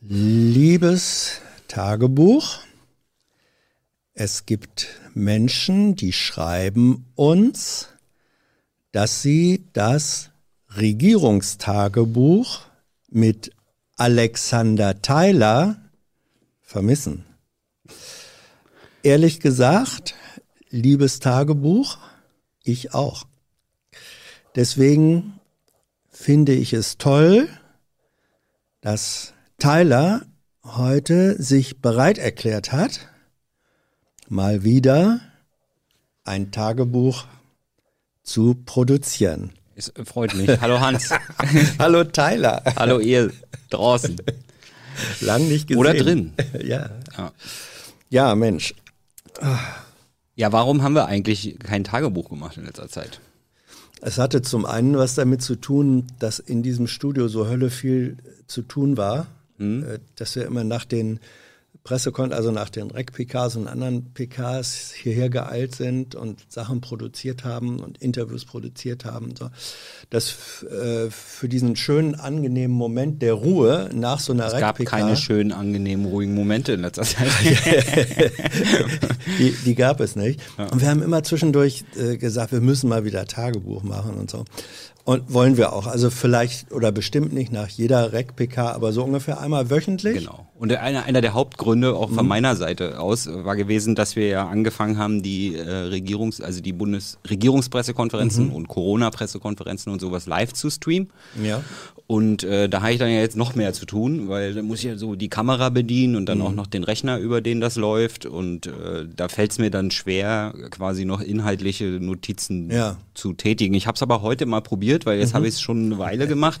Liebes Tagebuch, es gibt Menschen, die schreiben uns, dass sie das Regierungstagebuch mit Alexander Tyler vermissen. Ehrlich gesagt, liebes Tagebuch, ich auch. Deswegen finde ich es toll, dass Tyler heute sich bereit erklärt hat, mal wieder ein Tagebuch zu produzieren. Es freut mich. Hallo Hans. Hallo Tyler. Hallo ihr draußen. Lang nicht gesehen. Oder drin. Ja. Ja. Ja, Mensch. ja, warum haben wir eigentlich kein Tagebuch gemacht in letzter Zeit? Es hatte zum einen was damit zu tun, dass in diesem Studio so Hölle viel zu tun war, äh, dass wir immer nach den Pressekon also nach den Rec-PKs und anderen PKs hierher geeilt sind und Sachen produziert haben und Interviews produziert haben. So. Das äh, für diesen schönen, angenehmen Moment der Ruhe nach so einer Es gab Rec-PK, keine schönen, angenehmen, ruhigen Momente in letzter Zeit. die, die gab es nicht. Und wir haben immer zwischendurch äh, gesagt, wir müssen mal wieder Tagebuch machen und so. Und wollen wir auch. Also vielleicht oder bestimmt nicht nach jeder Rec-PK, aber so ungefähr einmal wöchentlich. Genau. Und einer, einer der Hauptgründe auch Mhm. von meiner Seite aus war gewesen, dass wir ja angefangen haben, die äh, Regierungs-, also die Bundesregierungspressekonferenzen Mhm. und Corona-Pressekonferenzen und sowas live zu streamen. Ja. Und äh, da habe ich dann ja jetzt noch mehr zu tun, weil da muss ich ja so die Kamera bedienen und dann Mhm. auch noch den Rechner, über den das läuft. Und äh, da fällt es mir dann schwer, quasi noch inhaltliche Notizen Ja. zu tätigen. Ich habe es aber heute mal probiert, weil jetzt habe ich es schon eine Weile gemacht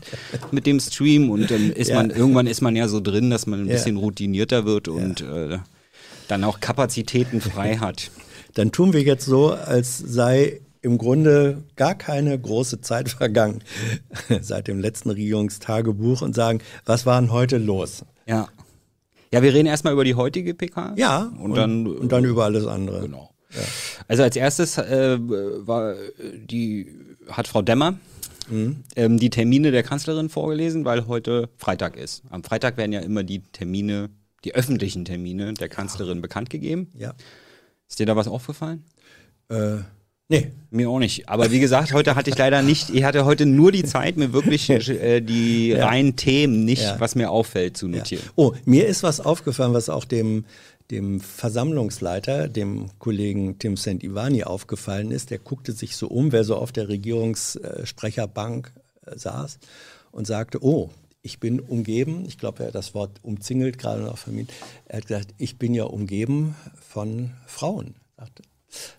mit dem Stream und dann ist Ja. man irgendwann ist man ja so drin, dass man ein Ja. Bisschen routinierter wird und äh, dann auch Kapazitäten frei hat. Dann tun wir jetzt so, als sei im Grunde gar keine große Zeit vergangen seit dem letzten Regierungstagebuch und sagen, was war denn heute los? Ja. Ja, wir reden erstmal über die heutige PK. Ja, und, dann und dann über alles andere. Genau. Also als erstes äh, war die hat Frau Demmer ähm, die Termine der Kanzlerin vorgelesen, weil heute Freitag ist. Am Freitag werden ja immer die Termine, die öffentlichen Termine der Kanzlerin bekannt gegeben. Ja. Ist dir da was aufgefallen? Äh, nee. Mir auch nicht. Aber wie gesagt, heute hatte ich leider nicht, ich hatte heute nur die Zeit, mir wirklich äh, die reinen Themen, nicht Ja. was mir auffällt, zu Ja. notieren. Oh, mir ist was aufgefallen, was auch dem, dem Versammlungsleiter, dem Kollegen Tim St. Ivani aufgefallen ist. Der guckte sich so um, wer so auf der Regierungssprecherbank äh, saß und sagte, oh, ich bin umgeben, ich glaube, er hat das Wort umzingelt gerade noch vermieden. Er hat gesagt, ich bin ja umgeben von Frauen.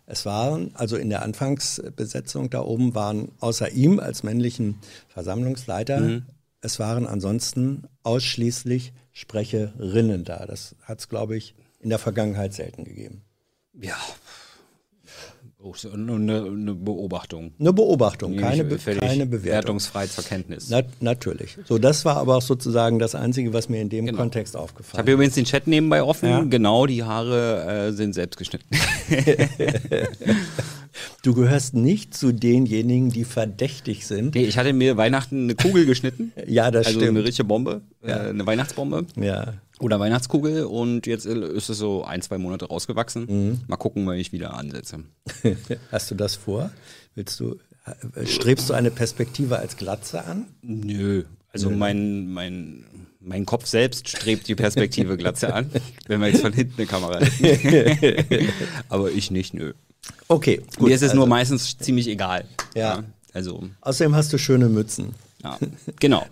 Es waren, also in der Anfangsbesetzung da oben waren außer ihm als männlichen Versammlungsleiter, es waren ansonsten ausschließlich Sprecherinnen da. Das hat es, glaube ich, in der Vergangenheit selten gegeben. Ja. Oh, Eine, eine Beobachtung. Eine Beobachtung, keine, ich Be keine Bewertung. Wertungsfrei zur Kenntnis. Na, natürlich. So, das war aber auch sozusagen das Einzige, was mir in dem Genau. Kontext Ich aufgefallen habe übrigens den Chat nebenbei offen. Ja. Genau, die Haare äh, sind selbst geschnitten. Du gehörst nicht zu denjenigen, die verdächtig sind. Nee, ich hatte mir Weihnachten eine Kugel geschnitten. Ja, das also stimmt. eine richtige Bombe, äh, eine Weihnachtsbombe Ja. Oder Weihnachtskugel und jetzt ist es so ein, zwei Monate rausgewachsen. Mhm. Mal gucken, wann ich wieder ansetze. Hast du das vor? Willst du, äh, strebst du eine Perspektive als Glatze an? Nö, also mein, mein, mein Kopf selbst strebt die Perspektive Glatze an, wenn wir jetzt von hinten eine Kamera hätten. Aber ich nicht, nö. Okay, gut. Mir ist es nur also, meistens ziemlich egal. Ja. Also, außerdem hast du schöne Mützen. ja, genau.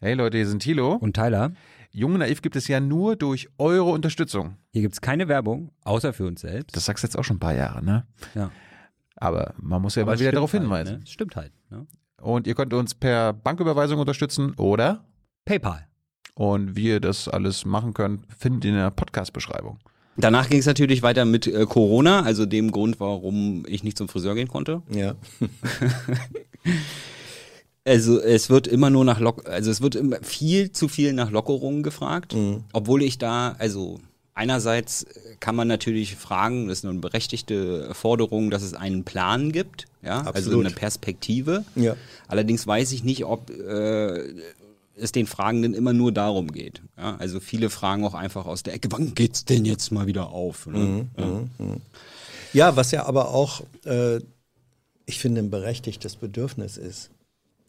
Hey Leute, hier sind Thilo. Und Tyler, Jung und Naiv gibt es ja nur durch eure Unterstützung. hier gibt's keine Werbung, außer für uns selbst. Das sagst du jetzt auch schon ein paar Jahre, ne? ja. Aber man muss ja Aber immer es wieder darauf halt, hinweisen. Ne? Es Stimmt halt. Ne? Und ihr könnt uns per Banküberweisung unterstützen oder PayPal. und wie ihr das alles machen könnt, findet ihr in der Podcast-Beschreibung. Danach ging es natürlich weiter mit äh, Corona, also dem Grund, warum ich nicht zum Friseur gehen konnte. Ja. Also es wird immer nur nach Lock also es wird immer viel zu viel nach Lockerungen gefragt, obwohl ich da also einerseits kann man natürlich fragen, das ist eine berechtigte Forderung, dass es einen Plan gibt, ja, also Absolut. eine Perspektive. Ja. Allerdings weiß ich nicht, ob äh, es den Fragenden immer nur darum geht. Ja, also viele fragen auch einfach aus der Ecke, wann geht's denn jetzt mal wieder auf? Ne? Mhm, ja. mhm, mhm. ja, was ja aber auch, äh, ich finde, ein berechtigtes Bedürfnis ist.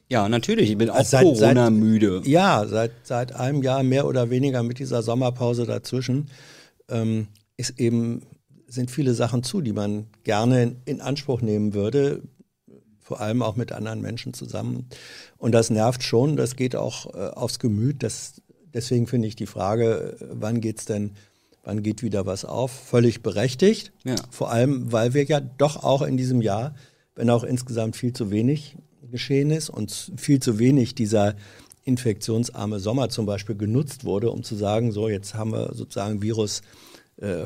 Ja, natürlich. Ich bin auch seit- Corona-müde. Ja, seit, seit einem Jahr mehr oder weniger mit dieser Sommerpause dazwischen ähm, ist eben, sind viele Sachen zu, die man gerne in, in Anspruch nehmen würde, vor allem auch mit anderen Menschen zusammen. Und das nervt schon, das geht auch äh, aufs Gemüt. Das, deswegen finde ich die Frage, äh, wann geht's denn, wann geht wieder was auf, völlig berechtigt. Ja. Vor allem, weil wir ja doch auch in diesem Jahr, wenn auch insgesamt viel zu wenig geschehen ist und viel zu wenig dieser infektionsarme Sommer zum Beispiel genutzt wurde, um zu sagen, so jetzt haben wir sozusagen Virus äh, äh,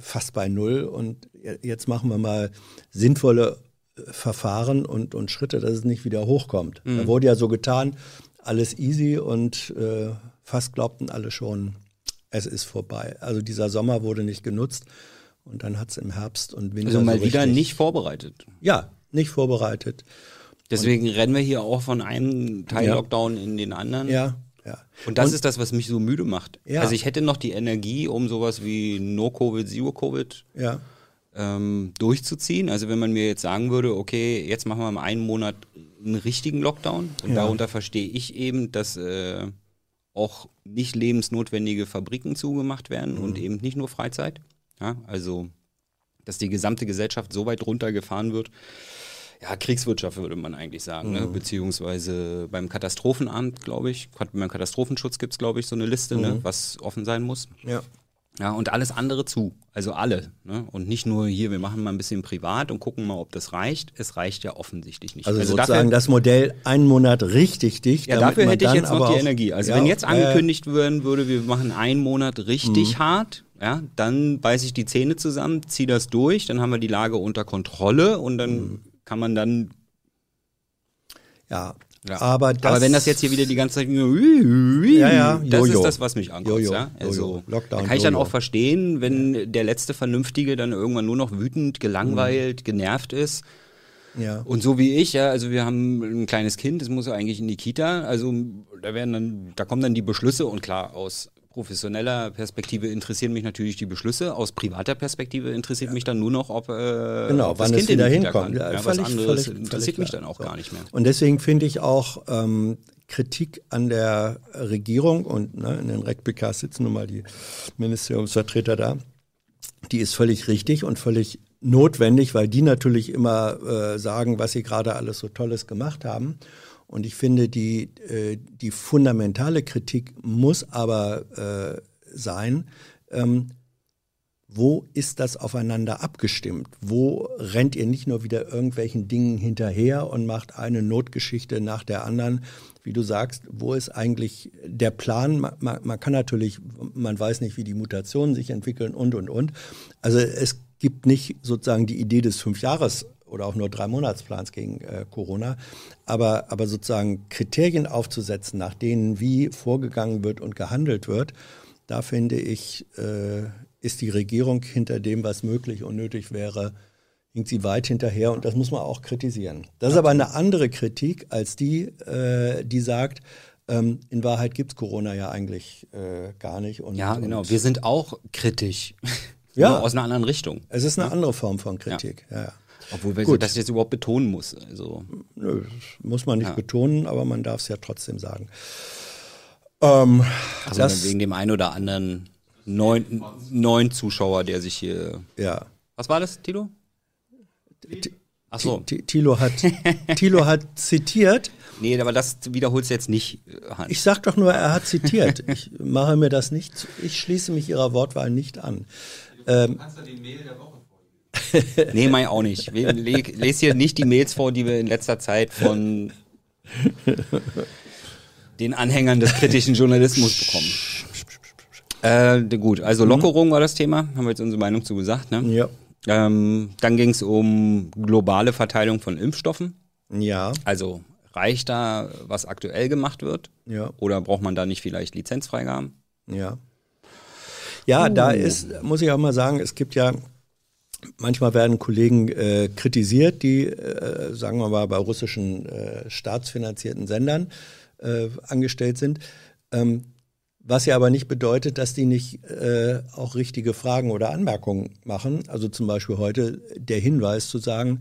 fast bei Null und je- jetzt machen wir mal sinnvolle äh, Verfahren und, und Schritte, dass es nicht wieder hochkommt. Da wurde ja so getan, alles easy und äh, fast glaubten alle schon, es ist vorbei. Also dieser Sommer wurde nicht genutzt und dann hat es im Herbst und Winter Also mal so wieder nicht vorbereitet. Ja, nicht vorbereitet. Deswegen rennen wir hier auch von einem Teil Ja. Lockdown in den anderen. Ja, ja. Und das ist das, was mich so müde macht. Ja. Also ich hätte noch die Energie, um sowas wie No-Covid, Zero-Covid Ja, ähm, durchzuziehen. Also wenn man mir jetzt sagen würde, okay, jetzt machen wir mal einen Monat einen richtigen Lockdown. Und darunter verstehe ich eben, dass äh, auch nicht lebensnotwendige Fabriken zugemacht werden Mhm. und eben nicht nur Freizeit. Ja, also dass die gesamte Gesellschaft so weit runtergefahren wird. Ja, Kriegswirtschaft würde man eigentlich sagen, ne? Mhm. beziehungsweise beim Katastrophenamt, glaube ich, beim Katastrophenschutz gibt es, glaube ich, so eine Liste, ne? Mhm. was offen sein muss. ja. Ja, und alles andere zu. Also alle. Ne? Und nicht nur hier, wir machen mal ein bisschen privat und gucken mal, ob das reicht. Es reicht ja offensichtlich nicht. Also, sozusagen dafür, das Modell einen Monat richtig dicht. ja, dafür hätte ich jetzt noch die Energie. Also Ja, wenn jetzt angekündigt werden würde, wir machen einen Monat richtig Mhm. hart, ja, dann beiße ich die Zähne zusammen, ziehe das durch, dann haben wir die Lage unter Kontrolle und dann Mhm. Kann man dann Ja, Ja. aber das, Aber wenn das jetzt hier wieder die ganze Zeit, ja, ja, das Jojo. ist das, was mich ankommt. Jojo, Ja? Also. Lockdown, kann ich dann Jojo. auch verstehen, wenn der letzte Vernünftige dann irgendwann nur noch wütend, gelangweilt, genervt ist. ja. Und so wie ich, ja, also wir haben ein kleines Kind, das muss ja eigentlich in die Kita, also da werden dann, da kommen dann die Beschlüsse und klar, aus professioneller Perspektive interessieren mich natürlich die Beschlüsse, aus privater Perspektive interessiert mich dann nur noch, ob, äh, Genau, wann das es Kind in die wieder hinkommt. Ja, Ja, was völlig- anderes völlig- völlig interessiert mich klar. dann auch So. gar nicht mehr. Und deswegen finde ich auch ähm, Kritik an der Regierung und ne, in den RecPKs sitzen nun mal die Ministeriumsvertreter da, die ist völlig richtig und völlig notwendig, weil die natürlich immer äh, sagen, was sie gerade alles so Tolles gemacht haben. Und ich finde, die, äh, die fundamentale Kritik muss aber äh, sein, ähm, wo ist das aufeinander abgestimmt? Wo rennt ihr nicht nur wieder irgendwelchen Dingen hinterher und macht eine Notgeschichte nach der anderen? Wie du sagst, wo ist eigentlich der Plan? Man, man, man kann natürlich, man weiß nicht, wie die Mutationen sich entwickeln und, und, und. Also es gibt nicht sozusagen die Idee des Fünfjahres oder auch nur drei Monatsplans gegen äh, Corona, aber, aber sozusagen Kriterien aufzusetzen, nach denen wie vorgegangen wird und gehandelt wird, da finde ich, äh, ist die Regierung hinter dem, was möglich und nötig wäre, hinkt sie weit hinterher und das muss man auch kritisieren. Das ist aber eine andere Kritik als die, äh, die sagt, ähm, in Wahrheit gibt's Corona ja eigentlich äh, gar nicht. Und, Ja, genau. Und Wir sind auch kritisch. Ja. Aus einer anderen Richtung. es ist eine andere Form von Kritik. Ja. Ja, Obwohl Gut. das jetzt überhaupt betonen muss. Also, Nö, muss man nicht Ja. betonen, aber man darf es ja trotzdem sagen. Ähm, also das, wegen dem einen oder anderen neuen, neuen Zuschauer, der sich hier. ja. Was war das, Tilo? Ach so. T- Thilo hat, Thilo hat zitiert. Nee, aber das wiederholst du jetzt nicht, Hans. Ich sag doch nur, er hat zitiert. Ich mache mir das nicht, ich schließe mich Ihrer Wortwahl nicht an. Ähm, Nee, mein auch nicht. Wir- le- Lest hier nicht die Mails vor, die wir in letzter Zeit von den Anhängern des kritischen Journalismus bekommen. Äh, gut, also Lockerung war das Thema, haben wir jetzt unsere Meinung zu gesagt. Ne? ja. Ähm, dann ging es um globale Verteilung von Impfstoffen. Ja, Also reicht da, was aktuell gemacht wird? ja, Oder braucht man da nicht vielleicht Lizenzfreigaben? ja. Ja, da ist, muss ich auch mal sagen, es gibt ja, manchmal werden Kollegen äh, kritisiert, die, äh, sagen wir mal, bei russischen äh, staatsfinanzierten Sendern äh, angestellt sind. Ähm, was ja aber nicht bedeutet, dass die nicht äh, auch richtige Fragen oder Anmerkungen machen. Also zum Beispiel heute der Hinweis zu sagen,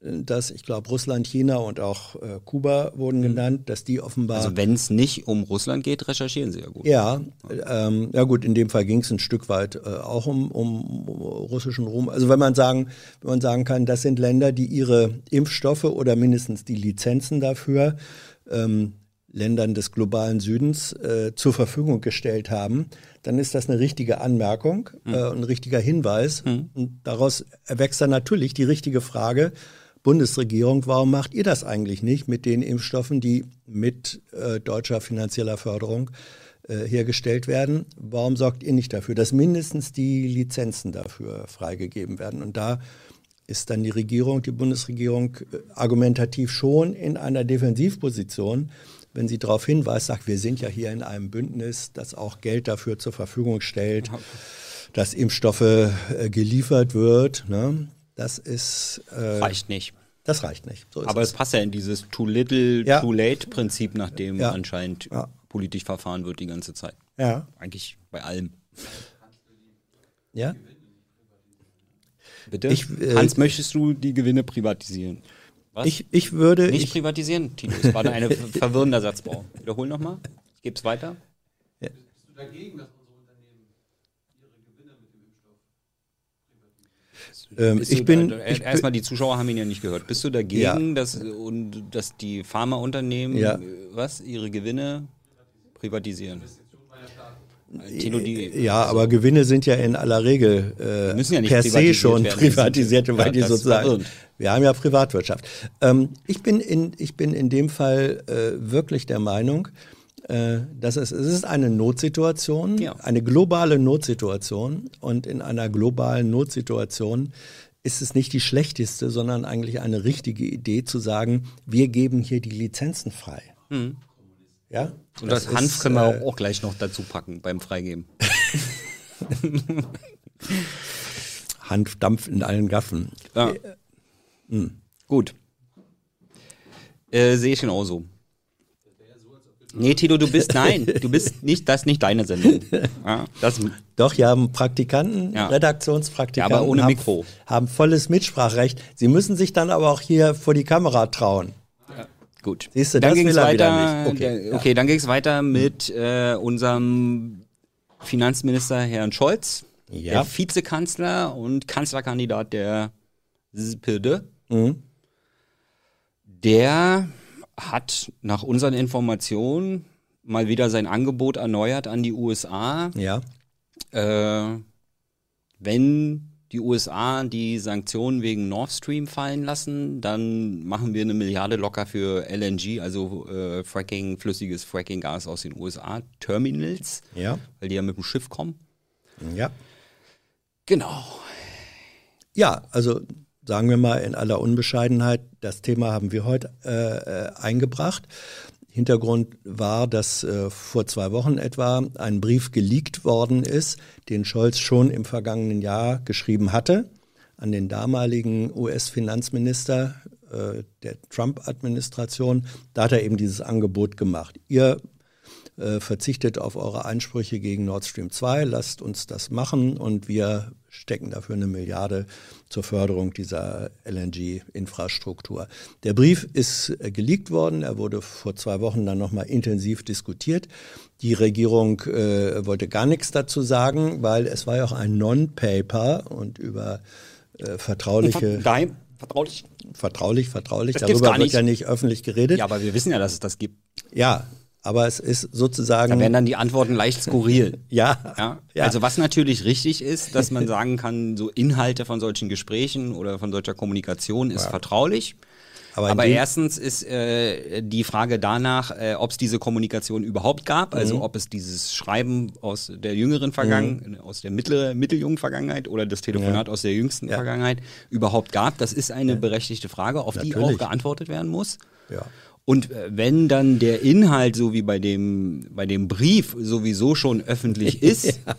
dass ich glaube Russland, China und auch äh, Kuba wurden mhm. genannt, dass die offenbar. Also wenn es nicht um Russland geht, recherchieren sie ja gut. Ja, ähm, ja gut, in dem Fall ging es ein Stück weit äh, auch um, um, russischen Ruhm. Also wenn man sagen, wenn man sagen kann, das sind Länder, die ihre Impfstoffe oder mindestens die Lizenzen dafür ähm, Ländern des globalen Südens äh, zur Verfügung gestellt haben, dann ist das eine richtige Anmerkung, mhm. äh, ein richtiger Hinweis. Mhm. Und daraus erwächst dann natürlich die richtige Frage, Bundesregierung, warum macht ihr das eigentlich nicht mit den Impfstoffen, die mit äh, deutscher finanzieller Förderung äh, hergestellt werden? Warum sorgt ihr nicht dafür, dass mindestens die Lizenzen dafür freigegeben werden? Und da ist dann die Regierung, die Bundesregierung äh, argumentativ schon in einer Defensivposition, wenn sie darauf hinweist, sagt, wir sind ja hier in einem Bündnis, das auch Geld dafür zur Verfügung stellt, dass Impfstoffe äh, geliefert wird. Ne? Das ist. Äh, reicht nicht. Das reicht nicht. So Aber es passt ja in dieses Too Little, ja. Too Late Prinzip, nach dem ja. anscheinend ja. politisch verfahren wird die ganze Zeit. Ja. Eigentlich bei allem. Ja. Bitte? Ich, äh, Hans, möchtest du die Gewinne privatisieren? Was? Ich, ich würde. Nicht ich, privatisieren, Tino. Das war ein verwirrender Satzbau. Wiederhol nochmal. Ich gebe es weiter. Ja. Bist du dagegen, dass Ähm, ich bin. Ich erstmal, die Zuschauer haben ihn ja nicht gehört. Bist du dagegen, ja. dass, und, dass die Pharmaunternehmen ja. was ihre Gewinne privatisieren? Tino, ja, aber Gewinne sind ja in aller Regel äh, ja per se schon privatisiert, weil ja, die sozusagen. Wir haben ja Privatwirtschaft. Ähm, ich bin in ich bin in dem Fall äh, wirklich der Meinung, äh, das ist, es ist eine Notsituation, ja. eine globale Notsituation. Und in einer globalen Notsituation ist es nicht die schlechteste, sondern eigentlich eine richtige Idee zu sagen, wir geben hier die Lizenzen frei. Mhm. Ja? Und das, das Hanf ist, können wir äh, auch gleich noch dazu packen beim Freigeben. Hanf dampft in allen Gaffen. Ja. Äh, hm. Gut. Äh, sehe ich genauso. Nee, Tito, du bist, nein, du bist nicht, das ist nicht deine Sendung. Ja, das, Doch, hier haben Praktikanten, ja. Redaktionspraktikanten, ja, aber ohne Mikro. Haben, haben volles Mitspracherecht. Sie müssen sich dann aber auch hier vor die Kamera trauen. Gut. Siehst du, dann das will er weiter, nicht. Okay, okay dann ging es weiter mit äh, unserem Finanzminister Herrn Scholz, ja. der Vizekanzler und Kanzlerkandidat der SPD. Mhm. Der hat nach unseren Informationen mal wieder sein Angebot erneuert an die USA. Ja. Äh, wenn die USA die Sanktionen wegen Nord Stream fallen lassen, dann machen wir eine Milliarde locker für LNG, also äh, Fracking, flüssiges Fracking-Gas aus den USA, Terminals, ja. weil die ja mit dem Schiff kommen. Ja. Genau. Ja, also sagen wir mal in aller Unbescheidenheit, das Thema haben wir heute äh, äh, eingebracht. Hintergrund war, dass äh, vor zwei Wochen etwa ein Brief geleakt worden ist, den Scholz schon im vergangenen Jahr geschrieben hatte an den damaligen US-Finanzminister äh, der Trump-Administration. Da hat er eben dieses Angebot gemacht. Ihr äh, verzichtet auf eure Einsprüche gegen Nord Stream 2, lasst uns das machen und wir stecken dafür eine Milliarde zur Förderung dieser LNG-Infrastruktur. Der Brief ist äh, geleakt worden, er wurde vor zwei Wochen dann nochmal intensiv diskutiert. Die Regierung äh, wollte gar nichts dazu sagen, weil es war ja auch ein Non-Paper und über äh, vertrauliche... Nein, vertraulich. Vertraulich, vertraulich. Das Darüber wird ja nicht öffentlich geredet. Ja, aber wir wissen ja, dass es das gibt. Ja, aber es ist sozusagen. Da werden dann die Antworten leicht skurril. ja, ja, ja. Also was natürlich richtig ist, dass man sagen kann, so Inhalte von solchen Gesprächen oder von solcher Kommunikation ist ja. vertraulich. Aber, Aber erstens ist äh, die Frage danach, äh, ob es diese Kommunikation überhaupt gab, also mhm. ob es dieses Schreiben aus der jüngeren Vergangenheit, mhm. aus der mittlere, mitteljungen Vergangenheit oder das Telefonat ja. aus der jüngsten ja. Vergangenheit überhaupt gab. Das ist eine berechtigte Frage, auf Natürlich. die auch geantwortet werden muss. Ja. Und äh, wenn dann der Inhalt, so wie bei dem, bei dem Brief, sowieso schon öffentlich ist, ja.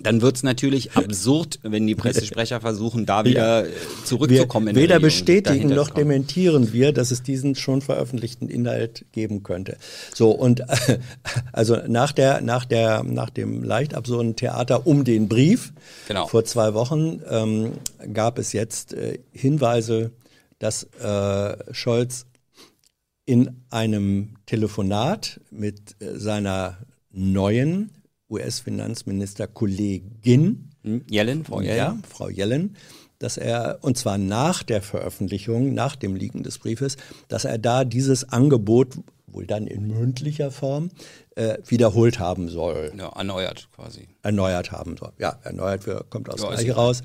dann wird's natürlich absurd, wenn die Pressesprecher versuchen, da wieder äh, zurückzukommen. Wir weder Regierung, bestätigen noch dementieren wir, dass es diesen schon veröffentlichten Inhalt geben könnte. So und also nach der nach der nach dem leicht absurden Theater um den Brief Genau. vor zwei Wochen ähm, gab es jetzt äh, Hinweise, dass äh, Scholz in einem Telefonat mit äh, seiner neuen US-Finanzminister-Kollegin Hm, Yellen, Frau Yellen. ja, Frau Yellen, dass er, und zwar nach der Veröffentlichung, nach dem Liegen des Briefes, dass er da dieses Angebot, wohl dann in mündlicher Form, äh, wiederholt haben soll, Ja, erneuert quasi. erneuert haben soll. Ja, erneuert kommt aus Ja, ist Gleiche egal.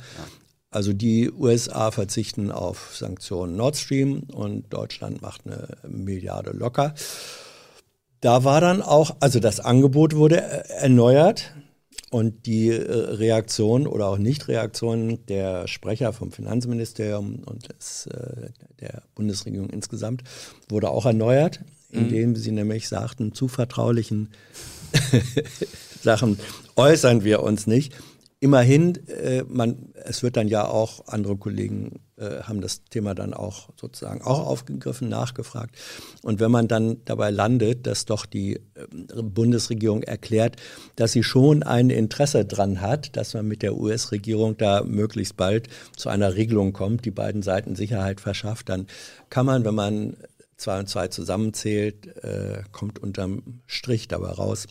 Also die USA verzichten auf Sanktionen Nord Stream und Deutschland macht eine Milliarde locker. Da war dann auch, also das Angebot wurde äh, erneuert und die äh, Reaktion oder auch Nichtreaktion der Sprecher vom Finanzministerium und des, äh, der Bundesregierung insgesamt wurde auch erneuert, indem sie nämlich sagten, zu vertraulichen Sachen äußern wir uns nicht. Immerhin, äh, man, es wird dann ja auch, andere Kollegen äh, haben das Thema dann auch sozusagen auch aufgegriffen, nachgefragt. Und wenn man dann dabei landet, dass doch die äh, Bundesregierung erklärt, dass sie schon ein Interesse dran hat, dass man mit der US-Regierung da möglichst bald zu einer Regelung kommt, die beiden Seiten Sicherheit verschafft, dann kann man, wenn man zwei und zwei zusammenzählt, äh, kommt unterm Strich dabei raus,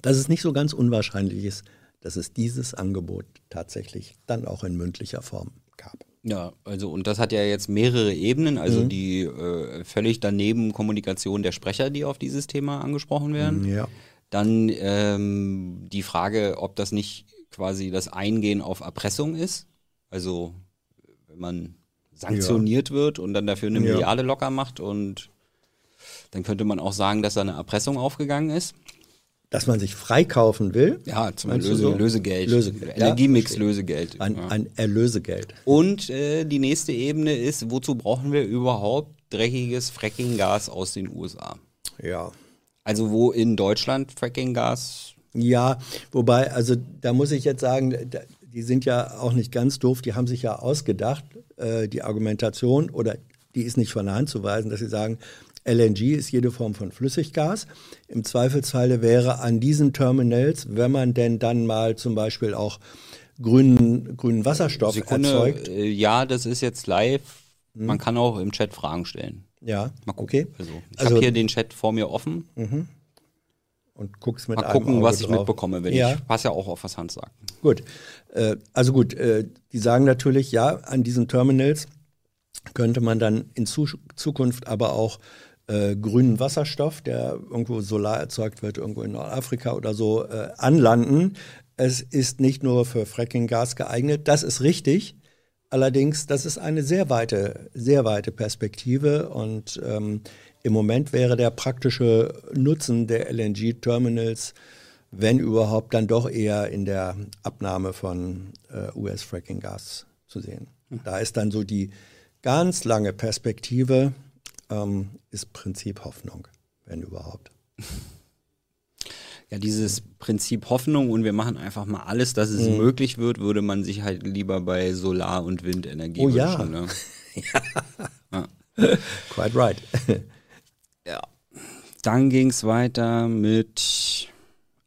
dass es nicht so ganz unwahrscheinlich ist, dass es dieses Angebot tatsächlich dann auch in mündlicher Form gab. Ja, also und das hat ja jetzt mehrere Ebenen, also die äh, völlig daneben Kommunikation der Sprecher, die auf dieses Thema angesprochen werden. Ja. Dann ähm, die Frage, ob das nicht quasi das Eingehen auf Erpressung ist. Also wenn man sanktioniert wird und dann dafür eine Ja. Milliarde locker macht und dann könnte man auch sagen, dass da eine Erpressung aufgegangen ist. Dass man sich freikaufen will. Ja, zum Löse, so? Lösegeld. Lösegeld, ja, Energiemix verstehe. Lösegeld. Ein, ja. ein Erlösegeld. Und äh, die nächste Ebene ist, wozu brauchen wir überhaupt dreckiges Frackinggas aus den USA? Ja. Also wo in Deutschland Frackinggas Ja, wobei, also da muss ich jetzt sagen, da- die sind ja auch nicht ganz doof, die haben sich ja ausgedacht, äh, die Argumentation, oder die ist nicht von der Hand zu weisen, dass sie sagen, LNG ist jede Form von Flüssiggas. Im Zweifelsfalle wäre an diesen Terminals, wenn man denn dann mal zum Beispiel auch grünen, grünen Wasserstoff Sekunde, erzeugt. äh, ja, das ist jetzt live. Man kann auch im Chat Fragen stellen. Ja, Mal gucken. okay. Also, ich Also- habe hier den Chat vor mir offen. Und guckst mit Mal gucken, Auge was ich drauf. mitbekomme, wenn Ja. ich passe ja auch auf, was Hans sagt. Gut, äh, also gut, äh, die sagen natürlich, ja, an diesen Terminals könnte man dann in Zu Zukunft aber auch äh, grünen Wasserstoff, der irgendwo solar erzeugt wird, irgendwo in Nordafrika oder so, äh, anlanden. Es ist nicht nur für Frackinggas geeignet, das ist richtig. Allerdings, das ist eine sehr weite, sehr weite Perspektive und ähm, im Moment wäre der praktische Nutzen der LNG-Terminals, wenn überhaupt, dann doch eher in der Abnahme von äh, US-Fracking-Gas zu sehen. Da ist dann so die ganz lange Perspektive, ähm, ist Prinzip Hoffnung, wenn überhaupt. Ja, dieses Prinzip Hoffnung und wir machen einfach mal alles, dass es möglich wird, würde man sich halt lieber bei Solar- und Windenergie Oh ja. wünschen. Ne? Quite right. Ja. Dann ging es weiter mit,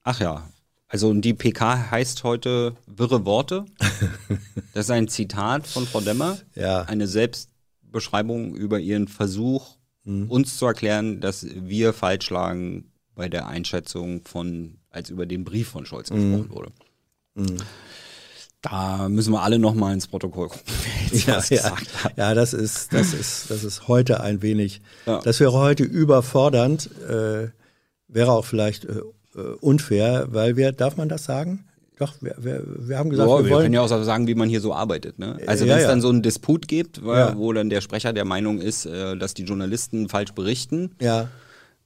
ach ja, also die PK heißt heute wirre Worte. Das ist ein Zitat von Frau Demmer. Ja. Eine Selbstbeschreibung über ihren Versuch, uns zu erklären, dass wir falsch lagen bei der Einschätzung von, als über den Brief von Scholz gesprochen wurde. Da müssen wir alle noch mal ins Protokoll gucken, wer jetzt Ja, was ja, gesagt hat. ja, das ist, das ist, das ist heute ein wenig, Ja. das wäre heute überfordernd, äh, wäre auch vielleicht äh, äh, unfair, weil wir, darf man das sagen? Doch, wir, wir, wir haben gesagt, Ja, wir wir wollen. können ja auch sagen, wie man hier so arbeitet. Ne? Also Ja, wenn es ja. dann so einen Disput gibt, weil, Ja. wo dann der Sprecher der Meinung ist, äh, dass die Journalisten falsch berichten, ja,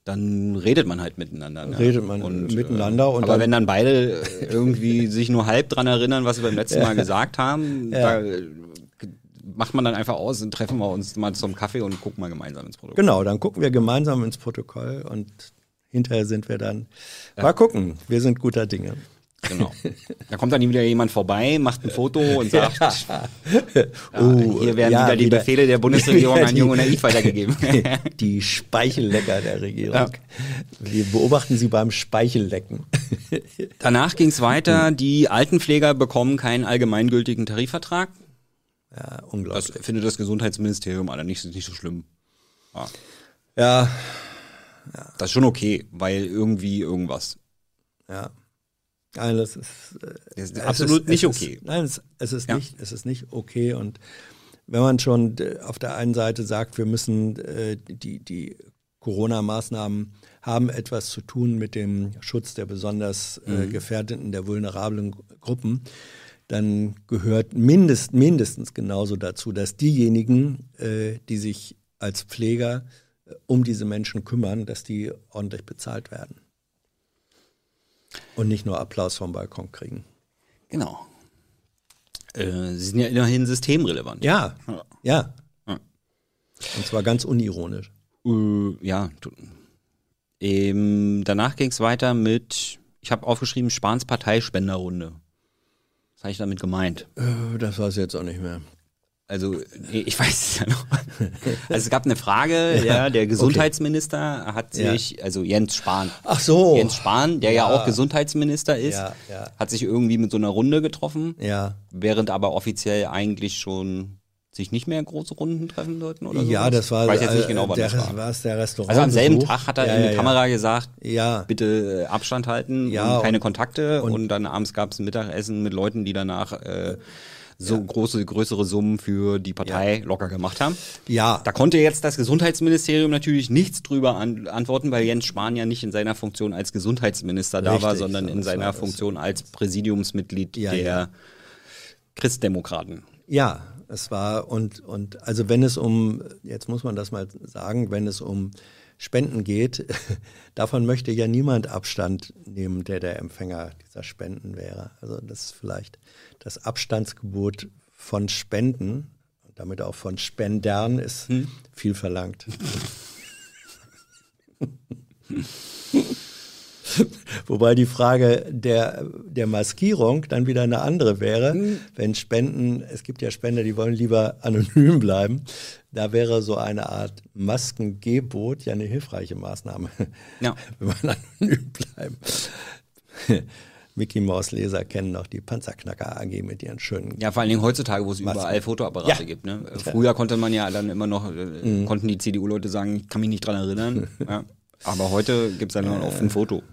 dann redet man halt miteinander. Ne? Redet man miteinander und aber dann- wenn dann beide äh, irgendwie sich nur halb dran erinnern, was sie beim letzten Mal gesagt haben, Ja. da äh, macht man dann einfach aus und treffen wir uns mal zum Kaffee und gucken mal gemeinsam ins Protokoll. genau, dann gucken wir gemeinsam ins Protokoll und hinterher sind wir dann, mal gucken, wir sind guter Dinge. Genau. Da kommt dann wieder jemand vorbei, macht ein Foto und sagt, ja, Oh, hier werden ja, wieder die wieder- Befehle der Bundesregierung Ja, an die- Jung und Naiv weitergegeben. Die Speichellecker der Regierung. Ja. Wir beobachten sie beim Speichellecken. Danach ging es weiter, die Altenpfleger bekommen keinen allgemeingültigen Tarifvertrag. Ja, Das unglaublich. findet das Gesundheitsministerium allerdings nicht so schlimm. Ja, Das ist schon okay, weil irgendwie irgendwas. ja. Nein, das ist, äh, Das ist absolut ist, nicht okay. Ist, nein, es, es ist Ja. nicht, es ist nicht okay. Und wenn man schon äh, auf der einen Seite sagt, wir müssen äh, die, die Corona-Maßnahmen haben etwas zu tun mit dem Schutz der besonders äh, Mhm. gefährdeten, der vulnerablen Gruppen, dann gehört mindest, mindestens genauso dazu, dass diejenigen, äh, die sich als Pfleger äh, um diese Menschen kümmern, dass die ordentlich bezahlt werden. Und nicht nur Applaus vom Balkon kriegen. Genau. Äh, sie sind ja immerhin systemrelevant. Ja, Ja. ja. Ja. Und zwar ganz unironisch. Äh, ja. Ähm, danach ging es weiter mit, ich habe aufgeschrieben, Spahns Parteispenderrunde. Was habe ich damit gemeint? Äh, Das weiß ich jetzt auch nicht mehr. Also, ich weiß es ja noch. Also es gab eine Frage, ja, der Gesundheitsminister hat Ja. sich, also Jens Spahn, Ach so. Jens Spahn, der ja, Ja. auch Gesundheitsminister ist, Ja, ja. hat sich irgendwie mit so einer Runde getroffen, Ja. während aber offiziell eigentlich schon sich nicht mehr große Runden treffen sollten oder so. Ja, das war, Ich weiß jetzt nicht äh, genau, wann der, das war. war es der Restaurant. Also am selben Tag hat er ja, in die ja, Kamera gesagt, Ja. bitte äh, Abstand halten Ja, und keine und- Kontakte und, und- dann abends gab es ein Mittagessen mit Leuten, die danach äh, so große, größere Summen für die Partei locker gemacht haben. Ja. Da konnte jetzt das Gesundheitsministerium natürlich nichts drüber an, antworten, weil Jens Spahn ja nicht in seiner Funktion als Gesundheitsminister da war, Richtig, sondern in seiner. Funktion als Präsidiumsmitglied Ja, der ja. Christdemokraten. Ja, es war und und also wenn es um jetzt muss man das mal sagen, wenn es um Spenden geht, davon möchte ja niemand Abstand nehmen, der der Empfänger dieser Spenden wäre. Also das ist vielleicht das Abstandsgebot von Spenden und damit auch von Spendern ist viel verlangt. Wobei die Frage der, der Maskierung dann wieder eine andere wäre, wenn Spenden, es gibt ja Spender, die wollen lieber anonym bleiben. Da wäre so eine Art Maskengebot ja eine hilfreiche Maßnahme, Ja. wenn man anonym bleiben. Mickey Maus Leser kennen noch die Panzerknacker AG mit ihren schönen. Ja, vor allen Dingen heutzutage, wo es Masken. überall Fotoapparate Ja. gibt. Ne? Früher konnte man ja dann immer noch, äh, konnten die CDU-Leute sagen, ich kann mich nicht dran erinnern. ja. Aber heute gibt's ja nur noch ein Foto.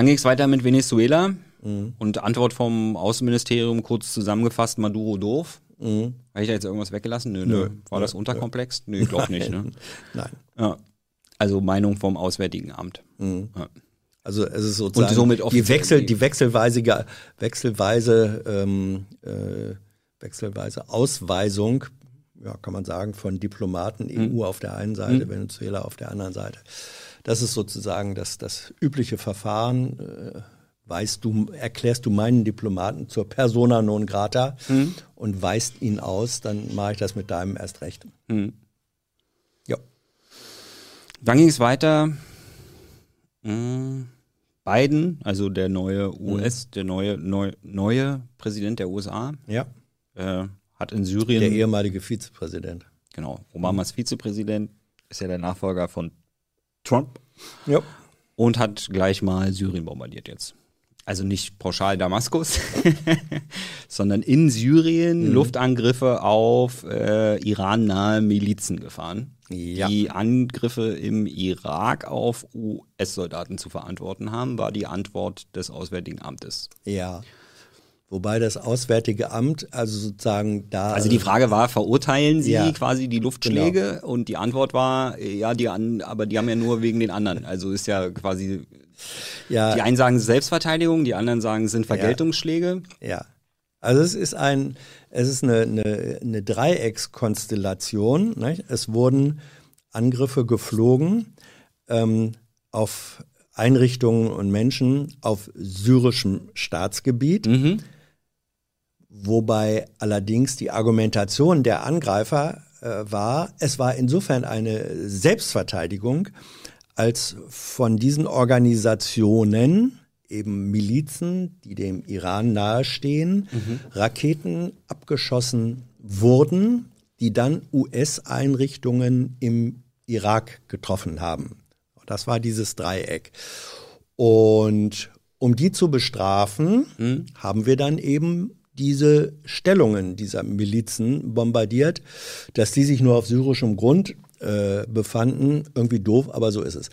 Dann ging es weiter mit Venezuela und Antwort vom Außenministerium kurz zusammengefasst, Maduro doof. Habe ich da jetzt irgendwas weggelassen? Nö, nö. War das unterkomplex? Nö, ich glaube nicht. Ne? nein. Ja. Also Meinung vom Auswärtigen Amt. Ja. Also es ist sozusagen Und somit die, Wechsel, die wechselweise, wechselweise, ähm, äh, wechselweise Ausweisung, ja, kann man sagen, von Diplomaten, Hm. EU auf der einen Seite, Venezuela auf der anderen Seite. Das ist sozusagen das, das übliche Verfahren. Äh, weißt du, erklärst du meinen Diplomaten zur Persona non grata Hm. und weist ihn aus, dann mache ich das mit deinem erst recht. Hm. Ja. Dann ging es weiter. Mh, Biden, also der neue US, der neue, neu, neue Präsident der USA, Ja. äh, hat in Syrien, Der ehemalige Vizepräsident. genau, Obamas Vizepräsident, ist ja der Nachfolger von Trump Ja. und hat gleich mal Syrien bombardiert jetzt. Also nicht pauschal Damaskus, sondern in Syrien Luftangriffe auf äh, Iran-nahe Milizen gefahren, Ja. die Angriffe im Irak auf US-Soldaten zu verantworten haben, war die Antwort des Auswärtigen Amtes. Ja. Wobei das Auswärtige Amt, also sozusagen da. Also die Frage war, verurteilen Sie Ja. Genau. quasi die Luftschläge? Und die Antwort war, ja, die an, aber die haben ja nur wegen den anderen. Also ist ja quasi, ja, die einen sagen Selbstverteidigung, die anderen sagen, es sind Vergeltungsschläge. ja. Also es ist ein, es ist eine, eine, eine Dreieckskonstellation. Nicht? Es wurden Angriffe geflogen ähm, auf Einrichtungen und Menschen auf syrischem Staatsgebiet. Mhm. Wobei allerdings die Argumentation der Angreifer äh, war, es war insofern eine Selbstverteidigung, als von diesen Organisationen eben Milizen, die dem Iran nahestehen, Raketen abgeschossen wurden, die dann US-Einrichtungen im Irak getroffen haben. Das war dieses Dreieck. Und um die zu bestrafen, haben wir dann eben diese Stellungen dieser Milizen bombardiert, dass die sich nur auf syrischem Grund äh, befanden. Irgendwie doof, aber so ist es.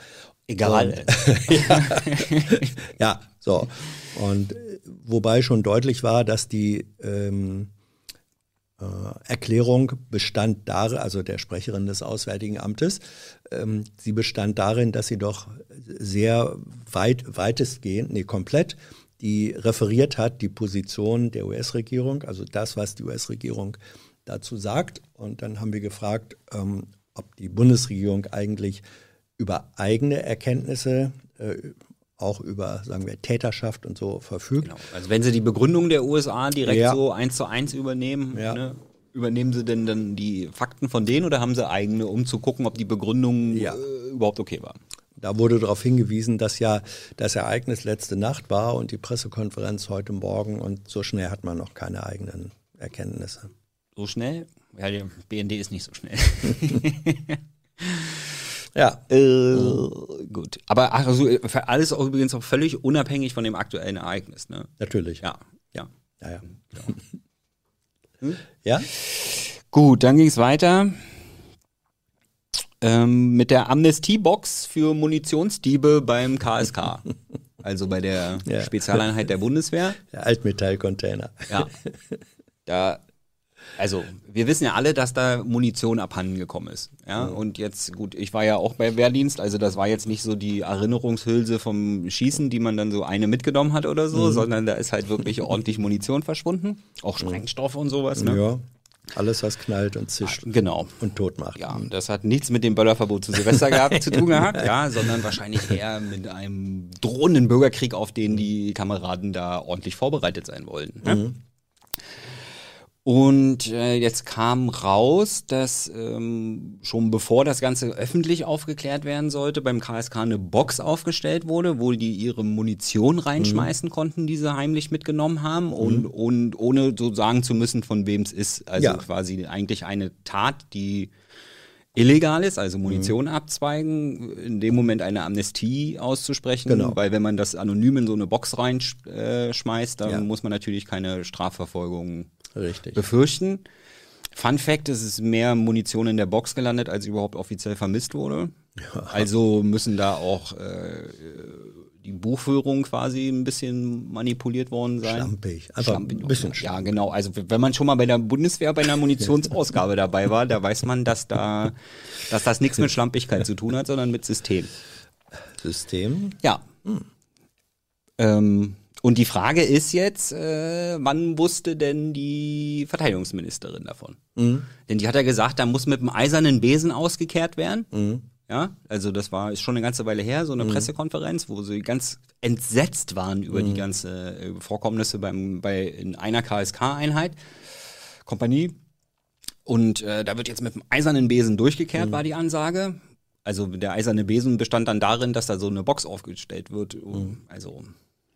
Egal. ja. ja, so. Und äh, wobei schon deutlich war, dass die ähm, äh, Erklärung bestand darin, also der Sprecherin des Auswärtigen Amtes, ähm, sie bestand darin, dass sie doch sehr weit, weitestgehend, nee, komplett die referiert hat, die Position der US-Regierung, also das, was die US-Regierung dazu sagt. Und dann haben wir gefragt, ähm, ob die Bundesregierung eigentlich über eigene Erkenntnisse, äh, auch über, sagen wir, Täterschaft und so verfügt. Genau. Also wenn Sie die Begründung der USA direkt Ja. so eins zu eins übernehmen, Ja. ne, übernehmen Sie denn dann die Fakten von denen oder haben Sie eigene, um zu gucken, ob die Begründung Ja. äh, überhaupt okay war? Da wurde darauf hingewiesen, dass ja das Ereignis letzte Nacht war und die Pressekonferenz heute Morgen und so schnell hat man noch keine eigenen Erkenntnisse. So schnell? Ja, der BND ist nicht so schnell. Ja, Äh, Gut. Aber ach, also alles auch übrigens auch völlig unabhängig von dem aktuellen Ereignis, ne? natürlich. Ja, ja. Ja, ja. ja? Gut, dann ging es weiter ähm, mit der Amnestiebox für Munitionsdiebe beim KSK. also bei der Ja. Spezialeinheit der Bundeswehr. Der Altmetallcontainer. Ja. Da, also, wir wissen ja alle, dass da Munition abhanden gekommen ist. Ja, und jetzt, gut, ich war ja auch bei Wehrdienst, also das war jetzt nicht so die Erinnerungshülse vom Schießen, die man dann so eine mitgenommen hat oder so, sondern da ist halt wirklich ordentlich Munition verschwunden. Auch Sprengstoff und sowas, ne? Ja. Alles, was knallt und zischt Genau. und tot macht. Ja, das hat nichts mit dem Böllerverbot zu Silvester gehabt, zu tun gehabt, ja, sondern wahrscheinlich eher mit einem drohenden Bürgerkrieg, auf den die Kameraden da ordentlich vorbereitet sein wollen. Ne? Und äh, jetzt kam raus, dass ähm, schon bevor das Ganze öffentlich aufgeklärt werden sollte, beim KSK eine Box aufgestellt wurde, wo die ihre Munition reinschmeißen konnten, die sie heimlich mitgenommen haben und, und ohne so sagen zu müssen, von wem es ist. Also Ja. quasi eigentlich eine Tat, die illegal ist, also Munition abzweigen, in dem Moment eine Amnestie auszusprechen, Genau. weil wenn man das anonym in so eine Box reinschmeißt, äh, dann Ja. muss man natürlich keine Strafverfolgung Richtig. befürchten. Fun Fact, es ist mehr Munition in der Box gelandet, als überhaupt offiziell vermisst wurde. Also müssen da auch äh, die Buchführung quasi ein bisschen manipuliert worden sein. Schlampig. Einfach ein bisschen Ja, genau. Also wenn man schon mal bei der Bundeswehr bei einer Munitionsausgabe dabei war, da weiß man, dass da, dass das nichts mit Schlampigkeit zu tun hat, sondern mit System. System. Ja. Ähm, und die Frage ist jetzt, äh, wann wusste denn die Verteidigungsministerin davon? Denn die hat ja gesagt, da muss mit dem eisernen Besen ausgekehrt werden. Ja, also das war ist schon eine ganze Weile her, so eine Pressekonferenz, wo sie ganz entsetzt waren über die ganze äh, Vorkommnisse beim bei in einer KSK-Einheit, Kompanie. Und äh, da wird jetzt mit dem eisernen Besen durchgekehrt, war die Ansage. Also der eiserne Besen bestand dann darin, dass da so eine Box aufgestellt wird. um- Also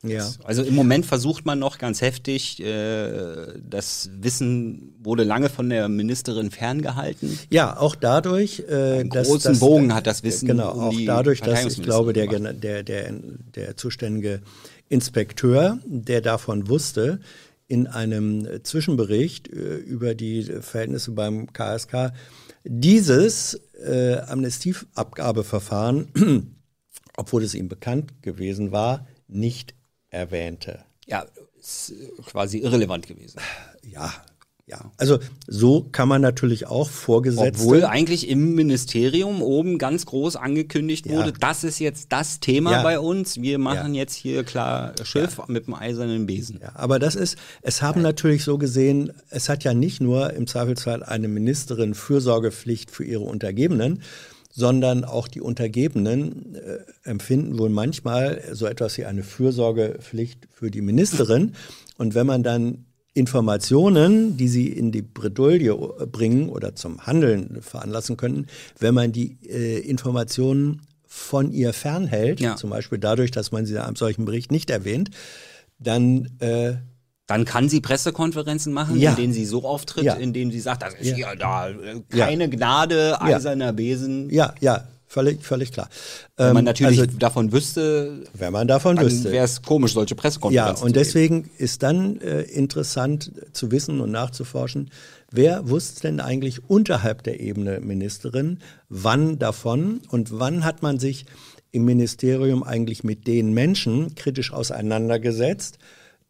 Ja. also im Moment versucht man noch ganz heftig, äh, das Wissen wurde lange von der Ministerin ferngehalten. Ja, auch dadurch, äh, Einen dass großen dass- Bogen hat das Wissen Genau, auch dadurch, dass ich glaube, der, der, der, der zuständige Inspekteur, der davon wusste, in einem Zwischenbericht äh, über die Verhältnisse beim KSK dieses äh, Amnestieabgabeverfahren, obwohl es ihm bekannt gewesen war, nicht erwähnte. Ja, ist äh, quasi irrelevant gewesen. Ja, ja. Also so kann man natürlich auch Vorgesetzte. Obwohl eigentlich im Ministerium oben ganz groß angekündigt Ja. wurde, das ist jetzt das Thema Ja. bei uns. Wir machen Ja. jetzt hier klar Schiff mit dem eisernen Besen. Ja, aber das ist, es haben natürlich so gesehen, es hat ja nicht nur im Zweifelsfall eine Ministerin Fürsorgepflicht für ihre Untergebenen, sondern auch die Untergebenen äh, empfinden wohl manchmal so etwas wie eine Fürsorgepflicht für die Ministerin. Und wenn man dann Informationen, die sie in die Bredouille bringen oder zum Handeln veranlassen könnten, wenn man die äh, Informationen von ihr fernhält, Ja. zum Beispiel dadurch, dass man sie in einem solchen Bericht nicht erwähnt, dann äh, Dann kann sie Pressekonferenzen machen, Ja. in denen sie so auftritt, Ja. in denen sie sagt, das ist Ja. da äh, keine Gnade, eiserner Besen. ja, ja, völlig, völlig klar. Wenn man Ähm, natürlich also, davon wüsste, wenn man davon dann wüsste. wäre es komisch, solche Ja, Pressekonferenzen und zu geben. deswegen ist dann äh, interessant zu wissen und nachzuforschen, wer wusste denn eigentlich unterhalb der Ebene Ministerin, wann davon und wann hat man sich im Ministerium eigentlich mit den Menschen kritisch auseinandergesetzt,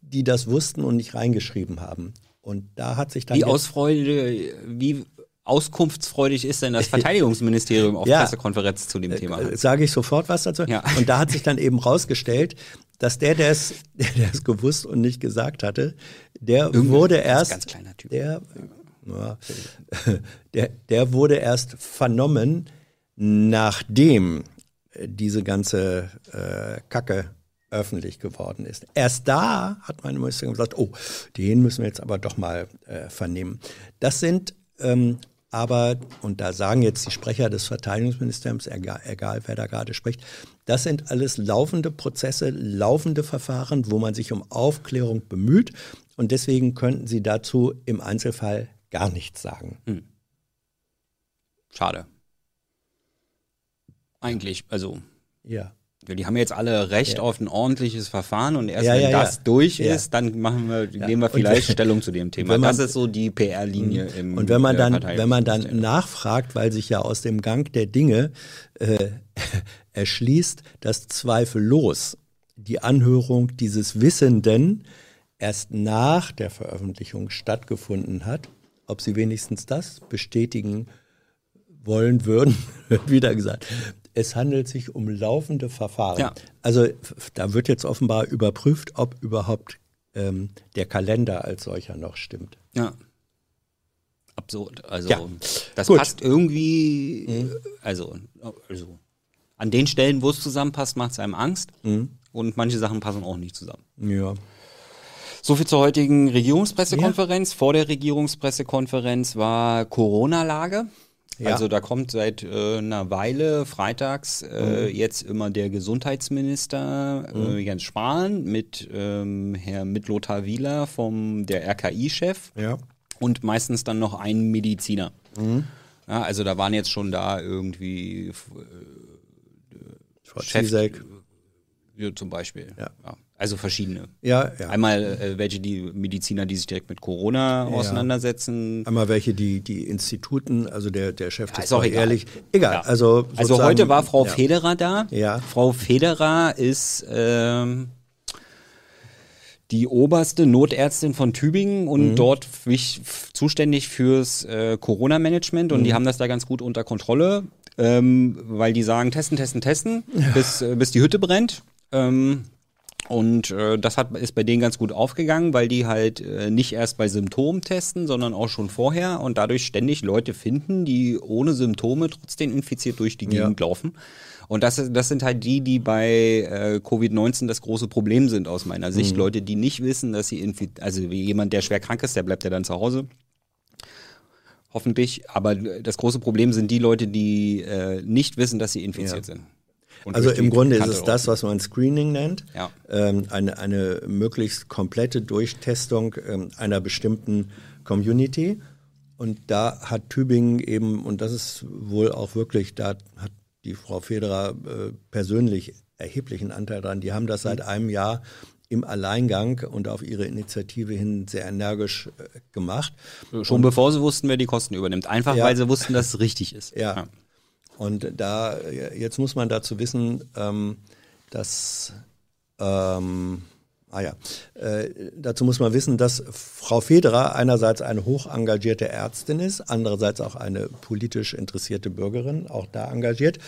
die das wussten und nicht reingeschrieben haben. Und da hat sich dann Wie ausfreudig, wie auskunftsfreudig ist denn das Verteidigungsministerium auf Ja. Pressekonferenzen zu dem Thema? Äh, sage ich sofort was dazu. Ja. Und da hat sich dann eben rausgestellt, dass der, der es, der, der es gewusst und nicht gesagt hatte, der wurde ganz, erst, ganz kleiner Typ. der, ja, der, der wurde erst vernommen, nachdem äh, diese ganze äh, Kacke öffentlich geworden ist. Erst da hat meine Ministerin gesagt, oh, den müssen wir jetzt aber doch mal äh, vernehmen. Das sind ähm, aber, und da sagen jetzt die Sprecher des Verteidigungsministeriums, egal, egal wer da gerade spricht, das sind alles laufende Prozesse, laufende Verfahren, wo man sich um Aufklärung bemüht. Und deswegen könnten sie dazu im Einzelfall gar nichts sagen. Schade. Eigentlich, also Ja. Die haben jetzt alle Recht Ja. auf ein ordentliches Verfahren und erst Ja, wenn das durch ist, dann machen wir, geben wir Und vielleicht wenn- Stellung zu dem Thema. man- Mhm. das ist so die PR-Linie im Und wenn man äh, dann, wenn man dann nachfragt, weil sich ja aus dem Gang der Dinge äh, erschließt, dass zweifellos die Anhörung dieses Wissenden erst nach der Veröffentlichung stattgefunden hat, ob sie wenigstens das bestätigen wollen würden, wird wieder gesagt. Es handelt sich um laufende Verfahren. Ja. Also da wird jetzt offenbar überprüft, ob überhaupt ähm, der Kalender als solcher noch stimmt. Ja. Absurd. Also Ja. das Gut. passt irgendwie, äh, also, also an den Stellen, wo es zusammenpasst, macht es einem Angst. Mhm. Und manche Sachen passen auch nicht zusammen. Ja. So viel zur heutigen Regierungspressekonferenz. Vor der Regierungspressekonferenz war Corona-Lage. Ja. Also da kommt seit äh, einer Weile freitags äh, Mhm. jetzt immer der Gesundheitsminister äh, Jens Spahn mit ähm, Herr mit Lothar Wieler vom der RKI-Chef Ja. und meistens dann noch ein Mediziner. Mhm. Ja, also da waren jetzt schon da irgendwie Frau Chef- ja, zum Beispiel. Ja. Also verschiedene. Ja, ja. Einmal äh, welche die Mediziner, die sich direkt mit Corona auseinandersetzen. Einmal welche, die, die Instituten, also der, der Chef des ist auch egal. ehrlich. Egal, Ja. also Also heute war Frau ja. Federer da. Ja. Frau Federer ist ähm, die oberste Notärztin von Tübingen und Mhm. dort zuständig fürs äh, Corona-Management und Mhm. die haben das da ganz gut unter Kontrolle, ähm, weil die sagen, testen, testen, testen, bis, äh, bis die Hütte brennt. Ähm, und äh, das hat, ist bei denen ganz gut aufgegangen, weil die halt äh, nicht erst bei Symptomen testen, sondern auch schon vorher und dadurch ständig Leute finden, die ohne Symptome trotzdem infiziert durch die Ja. Gegend laufen. Und das, das sind halt die, die bei äh, Covid-19 das große Problem sind aus meiner Mhm. Sicht. Leute, die nicht wissen, dass sie infiziert, also wie jemand, der schwer krank ist, der bleibt ja dann zu Hause. Hoffentlich. Aber das große Problem sind die Leute, die äh, nicht wissen, dass sie infiziert sind. Und Also im Grunde ist Kante es das, was man Screening nennt. Ja. Ähm, eine, eine möglichst komplette Durchtestung ähm, einer bestimmten Community. Und da hat Tübingen eben, und das ist wohl auch wirklich, da hat die Frau Federer äh, persönlich erheblichen Anteil dran. Die haben das seit einem Jahr im Alleingang und auf ihre Initiative hin sehr energisch äh, gemacht. Schon bevor sie wussten, wer die Kosten übernimmt. Einfach Ja. weil sie wussten, dass es richtig ist. Ja. Und da, jetzt muss man dazu wissen, ähm, dass, ähm, ah ja, äh, dazu muss man wissen, dass Frau Federer einerseits eine hoch engagierte Ärztin ist, andererseits auch eine politisch interessierte Bürgerin, auch da engagiert.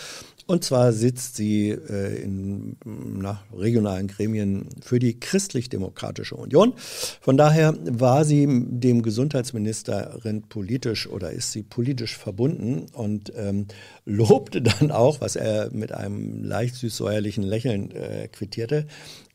Und zwar sitzt sie äh, in na, regionalen Gremien für die Christlich-Demokratische Union. Von daher war sie dem Gesundheitsministerin politisch oder ist sie politisch verbunden und ähm, lobte dann auch, was er mit einem leicht süßsäuerlichen Lächeln äh, quittierte,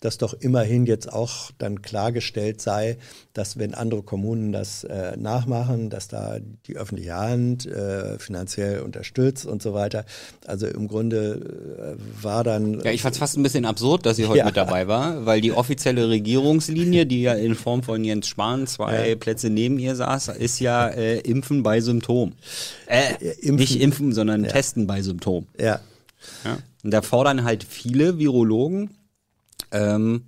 dass doch immerhin jetzt auch dann klargestellt sei, dass wenn andere Kommunen das äh, nachmachen, dass da die öffentliche Hand äh, finanziell unterstützt und so weiter. Also im Grunde äh, war dann. Ja, ich fand es fast ein bisschen absurd, dass sie heute Ja. mit dabei war, weil die offizielle Regierungslinie, die ja in Form von Jens Spahn zwei Ja. Plätze neben ihr saß, ist ja äh, Impfen bei Symptom. Äh, Impfen. Nicht impfen, sondern testen bei Symptom. Ja, Ja? Und da fordern halt viele Virologen, ähm,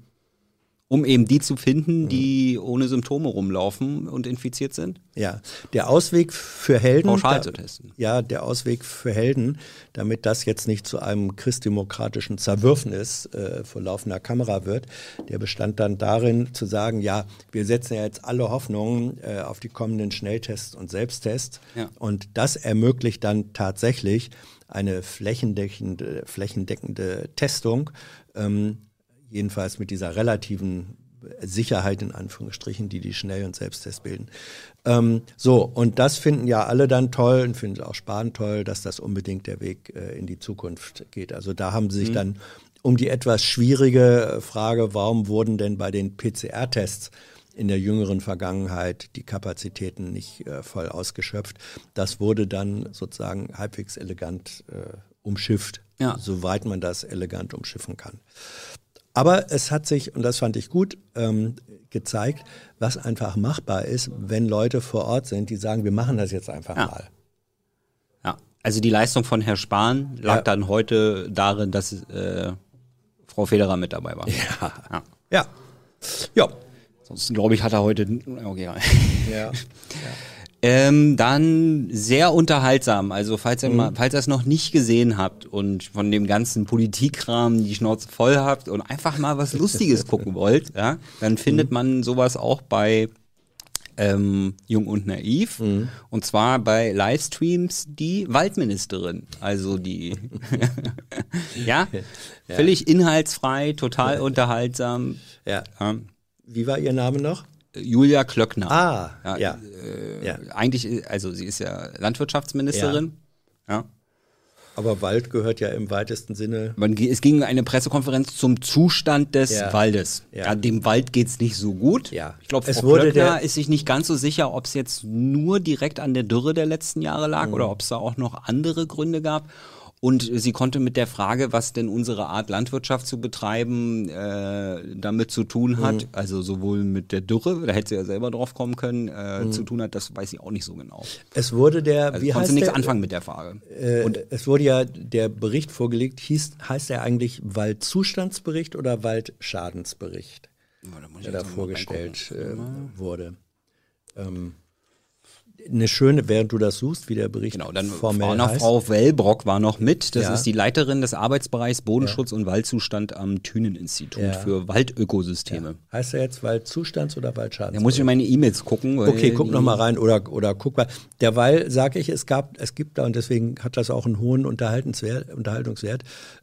um eben die zu finden, die ohne Symptome rumlaufen und infiziert sind, ja. Der Ausweg für Helden. pauschal da- zu testen. Ja, der Ausweg für Helden, damit das jetzt nicht zu einem christdemokratischen Zerwürfnis äh, vor laufender Kamera wird, der bestand dann darin zu sagen, ja, wir setzen ja jetzt alle Hoffnungen äh, auf die kommenden Schnelltests und Selbsttests Ja. und das ermöglicht dann tatsächlich eine flächendeckende, flächendeckende Testung, ähm, jedenfalls mit dieser relativen Sicherheit in Anführungsstrichen, die die Schnell- und Selbsttests bilden. Ähm, so, und das finden ja alle dann toll und finden auch Spahn toll, dass das unbedingt der Weg äh, in die Zukunft geht. Also da haben sie sich dann um die etwas schwierige Frage, warum wurden denn bei den PCR-Tests in der jüngeren Vergangenheit die Kapazitäten nicht äh, voll ausgeschöpft. Das wurde dann sozusagen halbwegs elegant äh, umschifft, Ja. soweit man das elegant umschiffen kann. Aber es hat sich, und das fand ich gut, ähm, gezeigt, was einfach machbar ist, wenn Leute vor Ort sind, die sagen, wir machen das jetzt einfach Ja. mal. Ja. Also die Leistung von Herrn Spahn lag Ja. dann heute darin, dass äh, Frau Federer mit dabei war. Ja. Ja. Ja. Ja. Sonst glaube ich, hat er heute. Okay. ja. Ähm, dann sehr unterhaltsam. Also falls ihr, Mhm. mal, falls ihr es noch nicht gesehen habt und von dem ganzen Politikkram die Schnauze voll habt und einfach mal was Lustiges gucken wollt, ja, dann findet Mhm. man sowas auch bei ähm, Jung und Naiv. Mhm. Und zwar bei Livestreams die Waldministerin. Also die ja, völlig inhaltsfrei, total unterhaltsam. ja. Ja. Wie war Ihr Name noch? Julia Klöckner. Ah, Ja, ja. Äh, Ja. Eigentlich, also sie ist ja Landwirtschaftsministerin. Ja. Aber Wald gehört ja im weitesten Sinne. Man, es ging eine Pressekonferenz zum Zustand des Ja. Waldes. Ja. Ja. dem Wald geht's nicht so gut. Ja. Ich glaube, Es Frau wurde Klöckner ist sich nicht ganz so sicher, ob es jetzt nur direkt an der Dürre der letzten Jahre lag Mhm. oder ob es da auch noch andere Gründe gab. Und sie konnte mit der Frage, was denn unsere Art Landwirtschaft zu betreiben, äh, damit zu tun hat, Mhm. also sowohl mit der Dürre, da hätte sie ja selber drauf kommen können, äh, Mhm. zu tun hat, das weiß ich auch nicht so genau. Es wurde der, Also wie heißt nichts der? anfangen mit der Frage. Äh, es wurde ja der Bericht vorgelegt, hieß, heißt er eigentlich Waldzustandsbericht oder Waldschadensbericht, muss ich der da vorgestellt äh, wurde. Ähm, eine schöne, während du das suchst, wie der Bericht Genau, dann formell noch heißt. Frau Wellbrock war noch mit. Das Ja. ist die Leiterin des Arbeitsbereichs Bodenschutz und Waldzustand am Thünen-Institut Ja. für Waldökosysteme. Heißt er jetzt Waldzustands- oder Waldschadens? Da muss ich in meine E-Mails gucken. Okay, guck die- noch mal rein oder, oder guck mal. Derweil sage ich, es gab, es gibt da und deswegen hat das auch einen hohen Unterhaltungswert,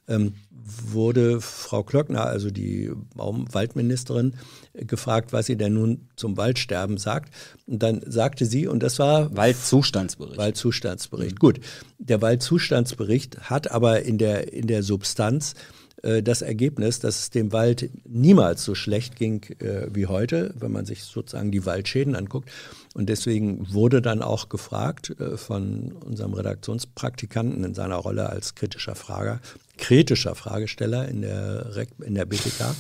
ähm, wurde Frau Klöckner, also die Baum Waldministerin, äh, gefragt, was sie denn nun zum Waldsterben sagt. Und dann sagte sie, und das war Waldzustandsbericht. Waldzustandsbericht. Gut, der Waldzustandsbericht hat aber in der, in der Substanz äh, das Ergebnis, dass es dem Wald niemals so schlecht ging äh, wie heute, wenn man sich sozusagen die Waldschäden anguckt. Und deswegen wurde dann auch gefragt äh, von unserem Redaktionspraktikanten in seiner Rolle als kritischer Frager, kritischer Fragesteller in der, in der BTK,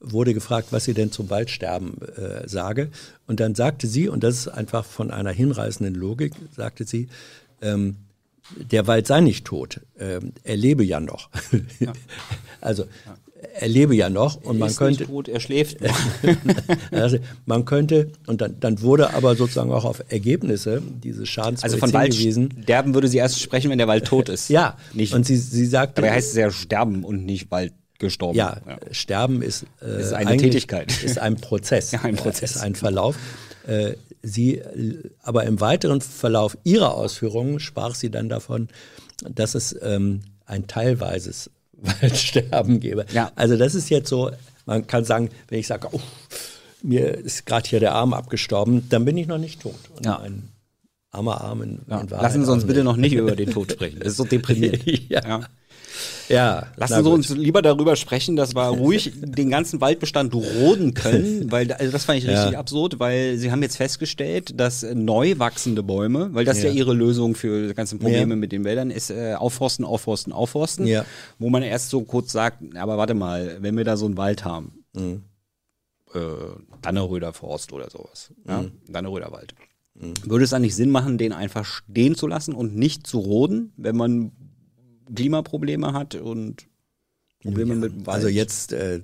wurde gefragt, was sie denn zum Waldsterben äh, sage. Und dann sagte sie, und das ist einfach von einer hinreißenden Logik, sagte sie, ähm, der Wald sei nicht tot, ähm, er lebe ja noch. also er lebe ja noch und Er man ist könnte, nicht tot, er schläft also man könnte, und dann, dann wurde aber sozusagen auch auf Ergebnisse dieses Also Schadensberichts von hingewiesen. Waldsterben würde sie erst sprechen, wenn der Wald tot ist. Ja, Nicht, und sie, sie sagte, dabei heißt es ja sterben und nicht Wald gestorben. Ja, Sterben ist, äh, Ist eine Tätigkeit. Ist ein Prozess. Ja, ein Prozess. Ist ein Verlauf. Äh, sie, aber im weiteren Verlauf ihrer Ausführungen sprach sie dann davon, dass es ähm, ein teilweises Waldsterben gäbe. Ja. Also das ist jetzt so, man kann sagen, wenn ich sage, oh, mir ist gerade hier der Arm abgestorben, dann bin ich noch nicht tot. Und Ja. Ein armer Arm in, Ja. in Lassen Sie uns bitte noch nicht über den Tod sprechen. Das ist so deprimierend. Ja. Ja, Lassen Sie uns lieber darüber sprechen, dass wir ruhig den ganzen Waldbestand roden können, weil also das fand ich richtig Ja. absurd, weil Sie haben jetzt festgestellt, dass neu wachsende Bäume, weil das ja, Ja. Ihre Lösung für die ganzen Probleme Ja. mit den Wäldern ist, äh, aufforsten, aufforsten, aufforsten, Ja. wo man erst so kurz sagt, aber warte mal, wenn wir da so einen Wald haben, Mhm. äh, Danneröder Forst oder sowas, ja? Danneröder Wald. Würde es dann nicht Sinn machen, den einfach stehen zu lassen und nicht zu roden, wenn man Klimaprobleme hat und Probleme mit dem Wald? Also jetzt, äh,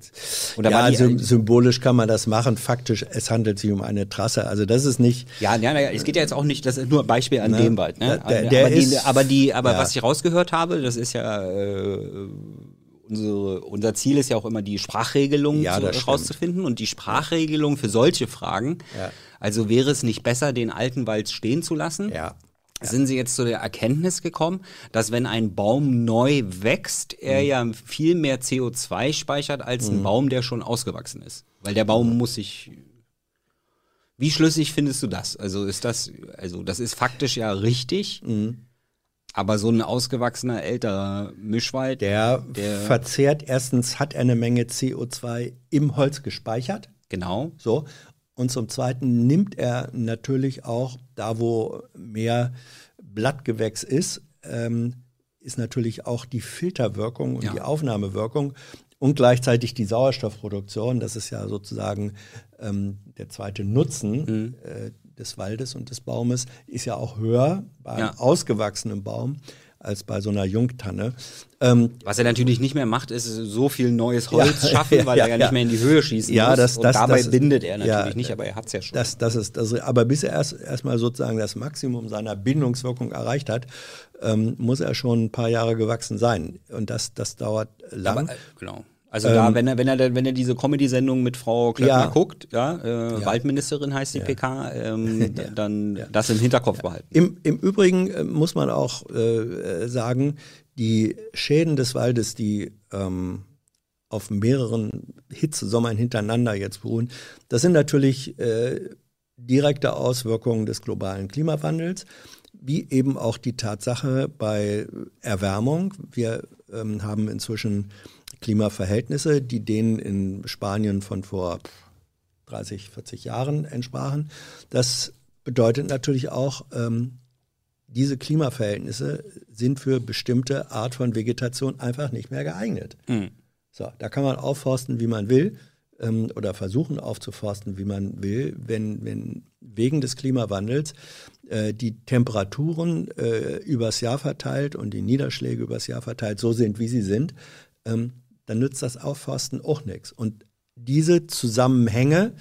ja, die- sym- symbolisch kann man das machen. Faktisch, es handelt sich um eine Trasse. Also das ist nicht, Ja, ja, ja, es geht ja jetzt auch nicht, das ist nur ein Beispiel an Ne? dem Wald. Ne? Der- der aber, die, ist- aber die, aber ja. was ich rausgehört habe, das ist ja äh, unsere, unser Ziel ist ja auch immer die Sprachregelung Ja, zu, rauszufinden und die Sprachregelung für solche Fragen. Ja. Also wäre es nicht besser, den alten Wald stehen zu lassen? ja, Sind Sie jetzt zu der Erkenntnis gekommen, dass wenn ein Baum neu wächst, er Mhm. ja viel mehr CO2 speichert als ein Baum, der schon ausgewachsen ist? Weil der Baum muss sich. Wie schlüssig findest du das? Also ist das, also das ist faktisch ja richtig, Mhm. aber so ein ausgewachsener älterer Mischwald, der, Der- verzehrt, erstens hat er eine Menge CO2 im Holz gespeichert. genau, So. Und zum Zweiten nimmt er natürlich auch, da wo mehr Blattgewächs ist, ähm, ist natürlich auch die Filterwirkung und Ja. die Aufnahmewirkung und gleichzeitig die Sauerstoffproduktion. Das ist ja sozusagen ähm, der zweite Nutzen äh, des Waldes und des Baumes, ist ja auch höher bei einem Ja. ausgewachsenen Baum als bei so einer Jungtanne. Ähm, Was er natürlich nicht mehr macht, ist so viel neues Holz Ja, schaffen, weil ja, er ja ja. nicht mehr in die Höhe schießen Ja, muss. das- und das- dabei das bindet er natürlich nicht, aber er hat's ja schon. Das, das ist, das, aber bis er erst erstmal sozusagen das Maximum seiner Bindungswirkung erreicht hat, ähm, muss er schon ein paar Jahre gewachsen sein. Und das, das dauert lang. Aber, äh, genau. Also da, wenn er, wenn er, wenn er diese Comedy-Sendung mit Frau Klöckner Ja. guckt, ja, äh, Ja. Waldministerin heißt die PK, ähm, dann das im Hinterkopf behalten. Im, Im Übrigen äh, muss man auch äh, sagen, die Schäden des Waldes, die ähm, auf mehreren Hitzesommern hintereinander jetzt beruhen, das sind natürlich äh, direkte Auswirkungen des globalen Klimawandels, wie eben auch die Tatsache bei Erwärmung. Wir ähm, haben inzwischen Klimaverhältnisse, die denen in Spanien von vor 30, 40 Jahren entsprachen. Das bedeutet natürlich auch, ähm, diese Klimaverhältnisse sind für bestimmte Art von Vegetation einfach nicht mehr geeignet. So, da kann man aufforsten, wie man will, ähm, oder versuchen aufzuforsten, wie man will, wenn, wenn wegen des Klimawandels äh, die Temperaturen äh, übers Jahr verteilt und die Niederschläge übers Jahr verteilt so sind, wie sie sind, ähm, dann nützt das Aufforsten auch nichts. Und diese Zusammenhänge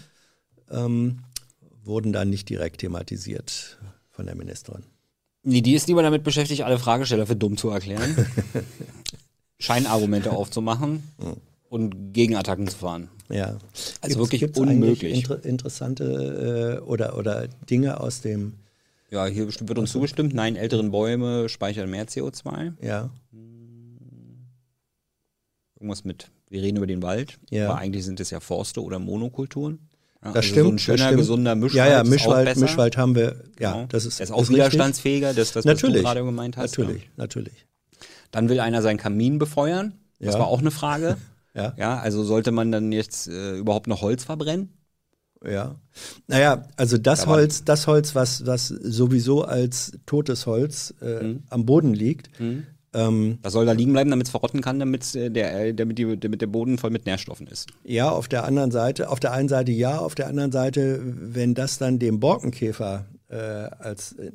ähm, wurden dann nicht direkt thematisiert von der Ministerin. Nee, die ist lieber damit beschäftigt, alle Fragesteller für dumm zu erklären, Scheinargumente aufzumachen und Gegenattacken zu fahren. Ja. Also wirklich gibt's unmöglich. Inter interessante äh, oder, oder Dinge aus dem, Ja, hier wird uns zugestimmt, nein, älteren Bäume speichern mehr CO2. ja, Irgendwas mit, wir reden über den Wald, Ja. aber eigentlich sind es ja Forste oder Monokulturen. Ja, das also stimmt. So ein schöner, stimmt. gesunder Mischwald. Ja, ja, Mischwald. Mischwald haben wir, ja, Genau. das ist, Er ist auch ist widerstandsfähiger, das, das was Natürlich. du gerade gemeint hast. Natürlich, Ja. natürlich. Dann will einer seinen Kamin befeuern. Das Ja. war auch eine Frage. Ja. ja, also sollte man dann jetzt äh, überhaupt noch Holz verbrennen? Ja. Naja, also das Da war- Holz, das Holz, was, was sowieso als totes Holz äh, Mhm. am Boden liegt, ähm, Das soll da liegen bleiben, damit es verrotten kann, damit, äh, der, äh, damit, die, damit der Boden voll mit Nährstoffen ist. ja, auf der anderen Seite, auf der einen Seite ja, auf der anderen Seite, wenn das dann dem Borkenkäfer äh, als, äh,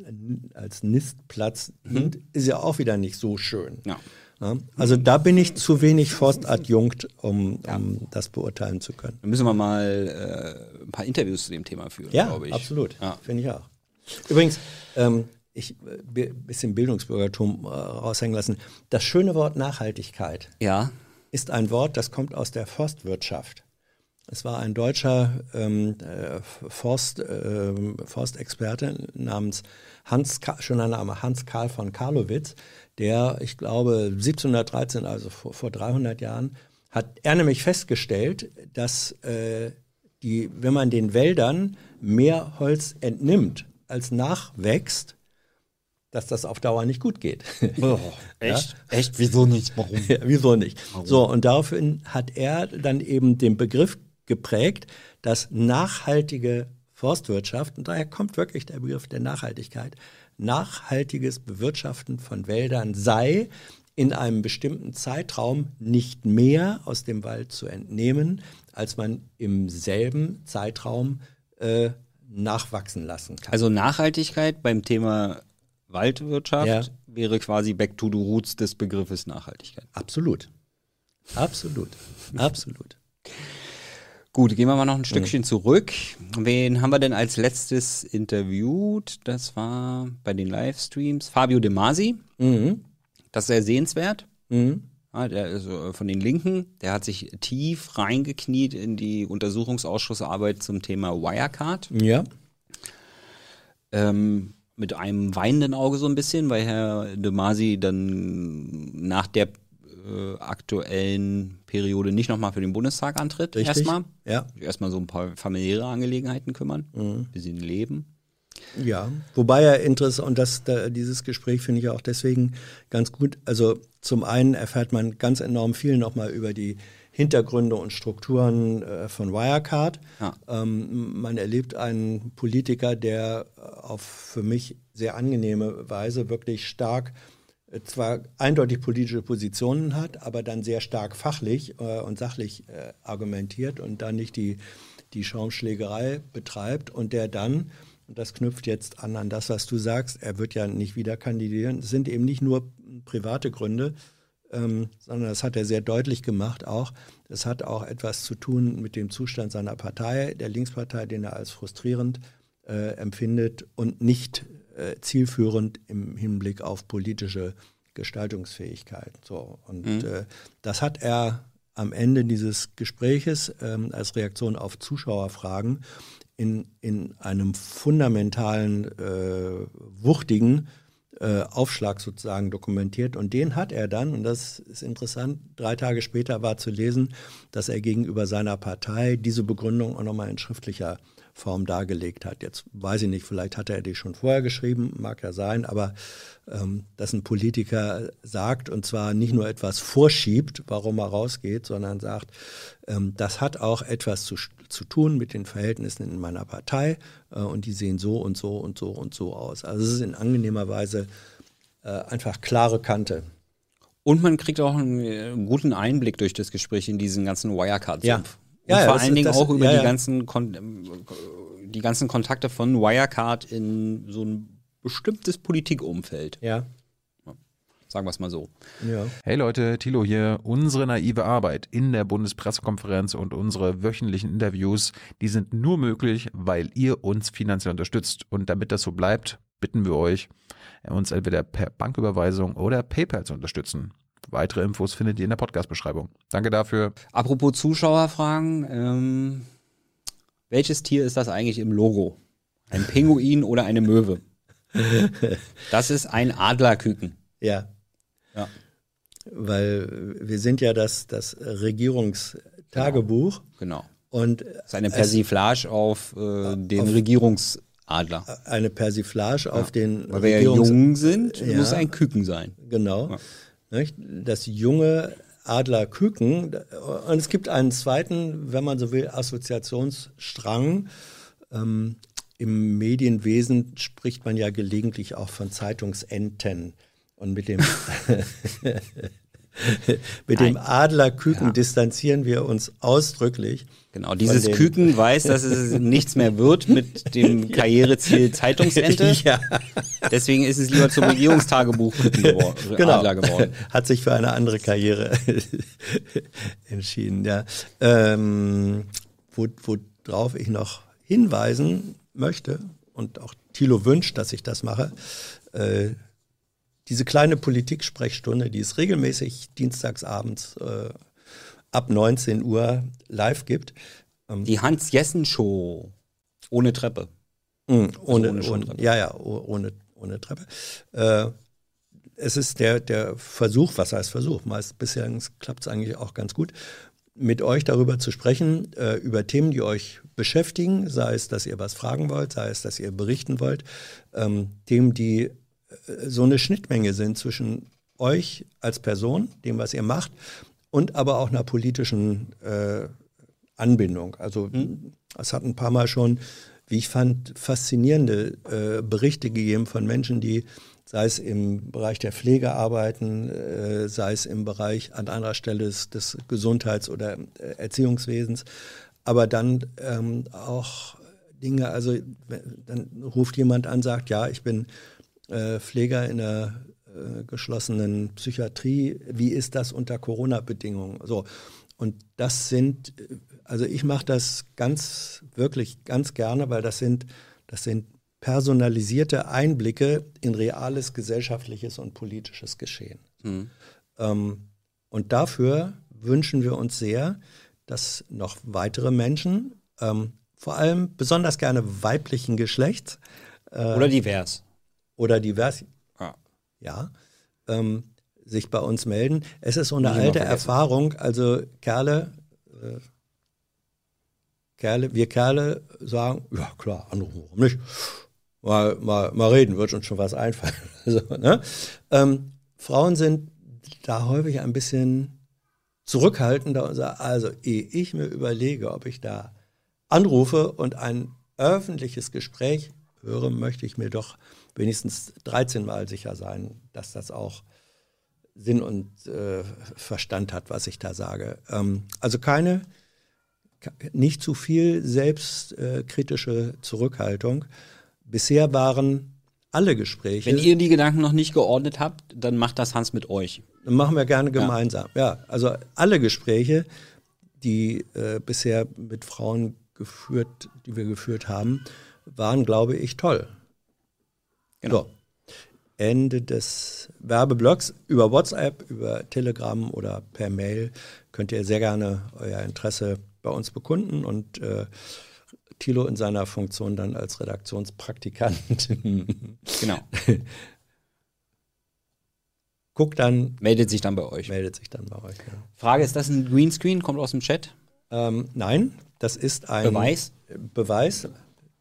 als Nistplatz dient, ist ja auch wieder nicht so schön. Ja. Ja, also da bin ich zu wenig Forstadjunkt, um, um das beurteilen zu können. Dann müssen wir mal äh, ein paar Interviews zu dem Thema führen, Ja, glaube ich. absolut. Ja. Finde ich auch. Übrigens, ähm, ich ein bisschen Bildungsbürgertum äh, raushängen lassen. Das schöne Wort Nachhaltigkeit Ja. ist ein Wort, das kommt aus der Forstwirtschaft. Es war ein deutscher ähm, äh, Forst, ähm, Forstexperte namens Hans, ein Name, Hans Karl von Karlowitz, der, ich glaube, 1713, also vor, vor 300 Jahren, hat er nämlich festgestellt, dass äh, die, wenn man den Wäldern mehr Holz entnimmt, als nachwächst, dass das auf Dauer nicht gut geht. Oh, echt? Ja? Echt? Wieso nicht? Warum? Ja, wieso nicht? Warum? So, und daraufhin hat er dann eben den Begriff geprägt, dass nachhaltige Forstwirtschaft, und daher kommt wirklich der Begriff der Nachhaltigkeit, nachhaltiges Bewirtschaften von Wäldern sei, in einem bestimmten Zeitraum nicht mehr aus dem Wald zu entnehmen, als man im selben Zeitraum äh, nachwachsen lassen kann. Also Nachhaltigkeit beim Thema Waldwirtschaft ja. wäre quasi back to the roots des Begriffes Nachhaltigkeit. Absolut. Absolut. Absolut. Gut, gehen wir mal noch ein Stückchen mhm. zurück. Wen haben wir denn als letztes interviewt? Das war bei den Livestreams Fabio De Masi. Mhm. Das ist sehr sehenswert. Mhm. Ja, der ist äh, von den Linken, der hat sich tief reingekniet in die Untersuchungsausschussarbeit zum Thema Wirecard. Ja. Ähm, mit einem weinenden Auge so ein bisschen, weil Herr De Masi dann nach der äh, aktuellen Periode nicht nochmal für den Bundestag antritt. Richtig. Erstmal. Ja. Erstmal so ein paar familiäre Angelegenheiten kümmern, mhm. bisschen leben. Ja, wobei er interessant, und das, da, dieses Gespräch finde ich auch deswegen ganz gut. Also zum einen erfährt man ganz enorm viel nochmal über die Hintergründe und Strukturen äh, von Wirecard. Ja. Ähm, man erlebt einen Politiker, der auf für mich sehr angenehme Weise wirklich stark äh, zwar eindeutig politische Positionen hat, aber dann sehr stark fachlich äh, und sachlich äh, argumentiert und dann nicht die, die Schaumschlägerei betreibt und der dann und das knüpft jetzt an an das, was du sagst, er wird ja nicht wieder kandidieren. Es sind eben nicht nur private Gründe, ähm, sondern das hat er sehr deutlich gemacht auch. Es hat auch etwas zu tun mit dem Zustand seiner Partei, der Linkspartei, den er als frustrierend äh, empfindet und nicht äh, zielführend im Hinblick auf politische Gestaltungsfähigkeit. So, und mhm. äh, das hat er am Ende dieses Gespräches ähm, als Reaktion auf Zuschauerfragen in, in einem fundamentalen, äh, wuchtigen äh, Aufschlag sozusagen dokumentiert. Und den hat er dann, und das ist interessant, drei Tage später war zu lesen, dass er gegenüber seiner Partei diese Begründung auch nochmal in schriftlicher Form dargelegt hat. Jetzt weiß ich nicht, vielleicht hat er die schon vorher geschrieben, mag ja sein, aber ähm, dass ein Politiker sagt und zwar nicht nur etwas vorschiebt, warum er rausgeht, sondern sagt, ähm, das hat auch etwas zu, zu tun mit den Verhältnissen in meiner Partei äh, und die sehen so und so und so und so aus. Also es ist in angenehmer Weise äh, einfach klare Kante. Und man kriegt auch einen, einen, guten Einblick durch das Gespräch in diesen ganzen Wirecard-Sumpf. Ja. Und ja, vor ja, allen Dingen das, auch über ja, die, ganzen die ganzen Kontakte von Wirecard in so ein bestimmtes Politikumfeld. Ja. Sagen wir es mal so. Ja. Hey Leute, Thilo hier. Unsere naive Arbeit in der Bundespressekonferenz und unsere wöchentlichen Interviews, die sind nur möglich, weil ihr uns finanziell unterstützt. Und damit das so bleibt, bitten wir euch, uns entweder per Banküberweisung oder PayPal zu unterstützen. Weitere Infos findet ihr in der Podcast-Beschreibung. Danke dafür. Apropos Zuschauerfragen, ähm, welches Tier ist das eigentlich im Logo? Ein Pinguin oder eine Möwe? Das ist ein Adlerküken. Ja. ja. Weil wir sind ja das, das Regierungstagebuch. Genau. genau. Und das ist eine Persiflage auf äh, den auf, Regierungsadler. Eine Persiflage ja. auf den Weil wir ja jung sind, ja. muss ein Küken sein. Genau. Ja. Nicht? Das junge Adlerküken. Und es gibt einen zweiten, wenn man so will, Assoziationsstrang. Ähm, Im Medienwesen spricht man ja gelegentlich auch von Zeitungsenten. Und mit dem Mit dem Adlerküken ja. distanzieren wir uns ausdrücklich. Genau, dieses Küken weiß, dass es nichts mehr wird mit dem Karriereziel Zeitungsente. Ja. Deswegen ist es lieber zum Regierungstagebuch geworden, genau. Adler geworden. Hat sich für eine andere Karriere entschieden. Ja. Ähm, worauf ich noch hinweisen möchte und auch Thilo wünscht, dass ich das mache, äh, diese kleine Politik-Sprechstunde, die es regelmäßig dienstagsabends äh, ab 19 Uhr live gibt. Ähm, die Hans-Jessen-Show ohne Treppe. Mh, hm, ohne, also ohne, ohne ja, ja, ohne, ohne Treppe. Äh, es ist der, der Versuch, was heißt Versuch? Meist bisher klappt es eigentlich auch ganz gut, mit euch darüber zu sprechen, äh, über Themen, die euch beschäftigen, sei es, dass ihr was fragen wollt, sei es, dass ihr berichten wollt, ähm, Themen, die so eine Schnittmenge sind zwischen euch als Person, dem, was ihr macht, und aber auch einer politischen äh, Anbindung. Also mhm. es hat ein paar Mal schon, wie ich fand, faszinierende äh, Berichte gegeben von Menschen, die sei es im Bereich der Pflege arbeiten, äh, sei es im Bereich an anderer Stelle des, des Gesundheits- oder äh, Erziehungswesens, aber dann ähm, auch Dinge, also dann ruft jemand an, sagt, ja, ich bin äh, Pfleger in einer äh, geschlossenen Psychiatrie, wie ist das unter Corona-Bedingungen? So. Und das sind, also ich mache das ganz, wirklich ganz gerne, weil das sind, das sind personalisierte Einblicke in reales gesellschaftliches und politisches Geschehen. Mhm. Ähm, und dafür wünschen wir uns sehr, dass noch weitere Menschen, ähm, vor allem besonders gerne weiblichen Geschlechts, äh, oder divers. Oder divers, ja, ja ähm, sich bei uns melden. Es ist so eine alte Erfahrung, also Kerle, äh, Kerle, wir Kerle sagen, ja klar, anrufen, warum nicht? Mal, mal, mal reden, wird uns schon was einfallen. so, ne? ähm, Frauen sind da häufig ein bisschen zurückhaltender und sagen, also ehe ich mir überlege, ob ich da anrufe und ein öffentliches Gespräch höre, möchte ich mir doch wenigstens 13 Mal sicher sein, dass das auch Sinn und äh, Verstand hat, was ich da sage. Ähm, also keine, nicht zu viel selbstkritische Zurückhaltung. Bisher waren alle Gespräche. Wenn ihr die Gedanken noch nicht geordnet habt, dann macht das Hans mit euch. Dann machen wir gerne gemeinsam. Ja, ja also alle Gespräche, die äh, bisher mit Frauen geführt, die wir geführt haben, waren, glaube ich, toll. Genau. So. Ende des Werbeblocks über WhatsApp, über Telegram oder per Mail könnt ihr sehr gerne euer Interesse bei uns bekunden und äh, Thilo in seiner Funktion dann als Redaktionspraktikant. genau. Guckt dann. Meldet sich dann bei euch. Meldet sich dann bei euch. Ja. Frage: Ist das ein Greenscreen? Kommt aus dem Chat? Ähm, nein, das ist ein Beweis. Beweis.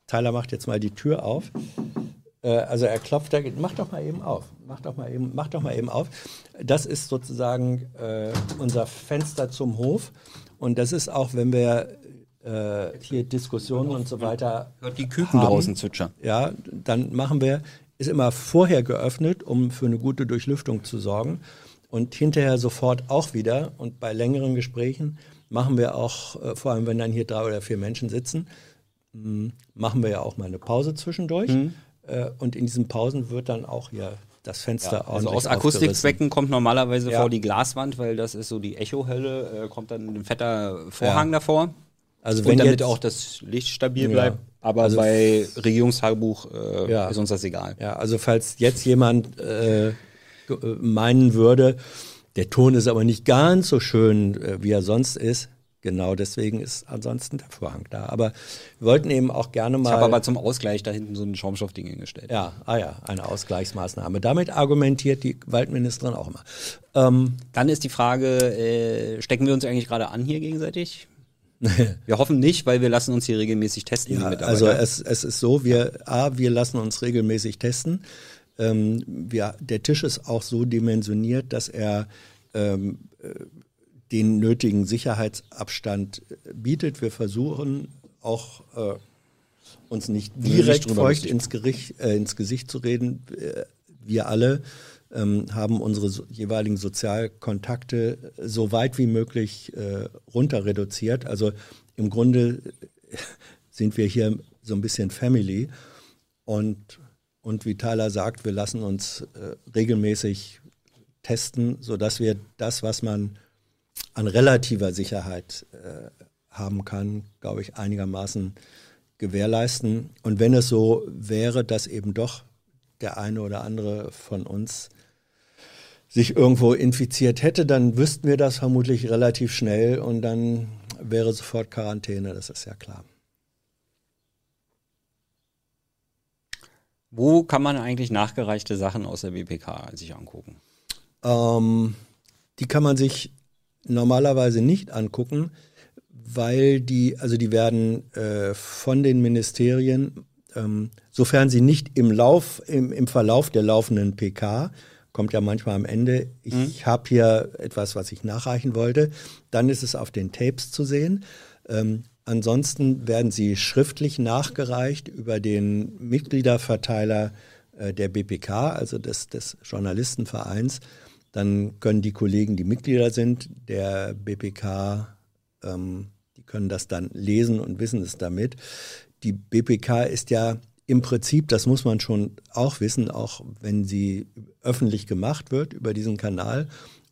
Tyler macht jetzt mal die Tür auf. Äh, also er klopft da, mach doch mal eben auf, mach doch mal eben, mach doch mal eben auf. Das ist sozusagen äh, unser Fenster zum Hof und das ist auch, wenn wir äh, hier Diskussionen und so weiter. Hört die Küken haben, draußen zwitschern. Ja, dann machen wir, ist immer vorher geöffnet, um für eine gute Durchlüftung zu sorgen und hinterher sofort auch wieder und bei längeren Gesprächen machen wir auch, äh, vor allem wenn dann hier drei oder vier Menschen sitzen, mh, machen wir ja auch mal eine Pause zwischendurch. Mhm. Äh, und in diesen Pausen wird dann auch hier das Fenster ja, Also aus Akustikzwecken kommt normalerweise ja. vor die Glaswand, weil das ist so die Echohölle, äh, kommt dann ein fetter Vorhang ja. davor. Also wenn und damit auch das Licht stabil bleibt. Aber also bei Regierungstagebuch äh, ist uns das egal. Ja, also falls jetzt jemand äh, meinen würde, der Ton ist aber nicht ganz so schön, äh, wie er sonst ist, Genau, deswegen ist ansonsten der Vorhang da. Aber wir wollten eben auch gerne mal. Ich habe aber zum Ausgleich da hinten so ein Schaumstoffding hingestellt. Ja, ah ja, eine Ausgleichsmaßnahme. Damit argumentiert die Waldministerin auch immer. Ähm, Dann ist die Frage, äh, stecken wir uns eigentlich gerade an hier gegenseitig? wir hoffen nicht, weil wir lassen uns hier regelmäßig testen. Ja, also es, es ist so, wir, A, wir lassen uns regelmäßig testen. Ähm, wir, der Tisch ist auch so dimensioniert, dass er ähm, äh, den nötigen Sicherheitsabstand äh, bietet. Wir versuchen auch äh, uns nicht direkt nicht feucht ins, Gericht, äh, ins Gesicht zu reden. Äh, wir alle ähm, haben unsere so, jeweiligen Sozialkontakte so weit wie möglich äh, runter reduziert. Also im Grunde sind wir hier so ein bisschen Family. Und, und wie Tyler sagt, wir lassen uns äh, regelmäßig testen, sodass wir das, was man an relativer Sicherheit äh, haben kann, glaube ich, einigermaßen gewährleisten. Und wenn es so wäre, dass eben doch der eine oder andere von uns sich irgendwo infiziert hätte, dann wüssten wir das vermutlich relativ schnell und dann wäre sofort Quarantäne, das ist ja klar. Wo kann man eigentlich nachgereichte Sachen aus der BPK sich angucken? Ähm, die kann man sich normalerweise nicht angucken, weil die, also die werden äh, von den Ministerien ähm, sofern sie nicht im Lauf, im, im Verlauf der laufenden PK, kommt ja manchmal am Ende, ich mhm. habe hier etwas, was ich nachreichen wollte, dann ist es auf den Tapes zu sehen. Ähm, ansonsten werden sie schriftlich nachgereicht über den Mitgliederverteiler äh, der BPK, also des, des Journalistenvereins. Dann können die Kollegen, die Mitglieder sind der BPK, ähm, die können das dann lesen und wissen es damit. Die BPK ist ja im Prinzip, das muss man schon auch wissen, auch wenn sie öffentlich gemacht wird über diesen Kanal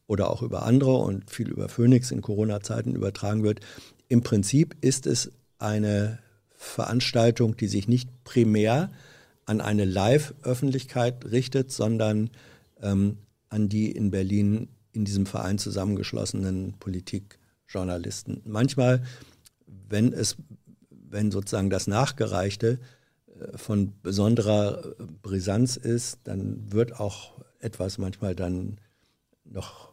oder auch über andere und viel über Phoenix in Corona-Zeiten übertragen wird, im Prinzip ist es eine Veranstaltung, die sich nicht primär an eine Live-Öffentlichkeit richtet, sondern ähm, an die in Berlin in diesem Verein zusammengeschlossenen Politikjournalisten. Manchmal, wenn es, wenn sozusagen das Nachgereichte äh, von besonderer Brisanz ist, dann wird auch etwas manchmal dann noch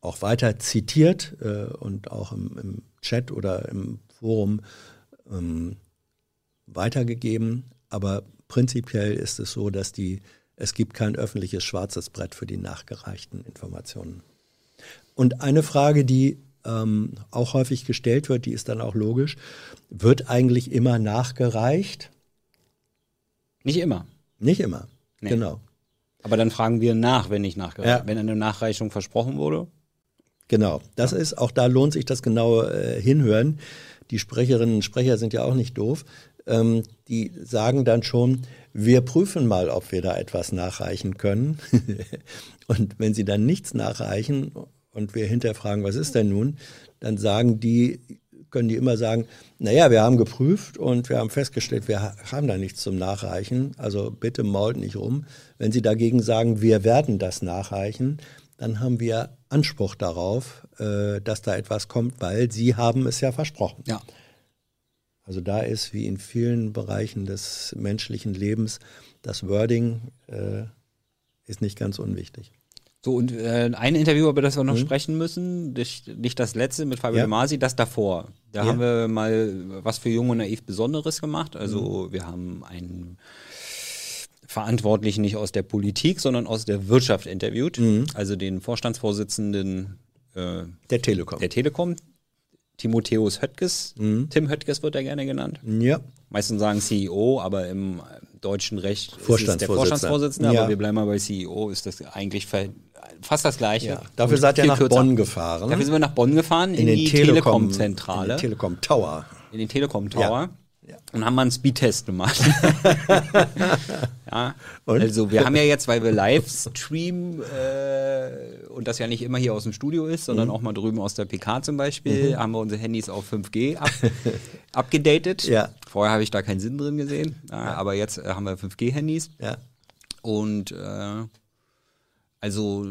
auch weiter zitiert äh, und auch im, im, Chat oder im Forum ähm, weitergegeben. Aber prinzipiell ist es so, dass die es gibt kein öffentliches schwarzes Brett für die nachgereichten Informationen. Und eine Frage, die ähm, auch häufig gestellt wird, die ist dann auch logisch, wird eigentlich immer nachgereicht? Nicht immer. Nicht immer, nee. genau. Aber dann fragen wir nach, wenn nicht nachgereicht, ja. wenn eine Nachreichung versprochen wurde. Genau, das ja. ist, auch da lohnt sich das genaue äh, Hinhören. Die Sprecherinnen und Sprecher sind ja auch nicht doof. Ähm, die sagen dann schon, wir prüfen mal, ob wir da etwas nachreichen können. und wenn sie dann nichts nachreichen und wir hinterfragen, was ist denn nun, dann sagen die, können die immer sagen, naja, wir haben geprüft und wir haben festgestellt, wir haben da nichts zum Nachreichen. Also bitte mault nicht rum. Wenn Sie dagegen sagen, wir werden das nachreichen, dann haben wir Anspruch darauf, äh, dass da etwas kommt, weil Sie haben es ja versprochen. Ja. Also da ist wie in vielen Bereichen des menschlichen Lebens das Wording äh, ist nicht ganz unwichtig. So, und äh, ein Interview, über das wir noch mhm. sprechen müssen, nicht, nicht das letzte mit Fabio ja. Masi, das davor. Da ja. haben wir mal was für Jung und Naiv Besonderes gemacht. Also mhm. wir haben einen Verantwortlichen nicht aus der Politik, sondern aus der Wirtschaft interviewt. Mhm. Also den Vorstandsvorsitzenden äh, der Telekom. Der Telekom, Timotheus Höttges. Mhm. Tim Höttges wird er gerne genannt. Ja. Meistens sagen CEO, aber im deutschen Recht ist es der Vorstandsvorsitzende. Ja. Aber wir bleiben mal bei CEO, ist das eigentlich fast das Gleiche. Ja. Dafür seid ihr nach kürzer. Bonn gefahren. Dafür sind wir nach Bonn gefahren, in, in die Telekom-Zentrale. in den Telekom Tower. In den Telekom Tower. Ja. Ja. Und haben mal einen Speedtest gemacht. ja, also wir haben ja jetzt, weil wir Livestream äh, und das ja nicht immer hier aus dem Studio ist, sondern mhm. auch mal drüben aus der PK zum Beispiel, mhm. haben wir unsere Handys auf 5G ab, abgedatet. Ja. Vorher habe ich da keinen Sinn drin gesehen, ja, aber jetzt äh, haben wir 5G-Handys. Ja. Und äh, also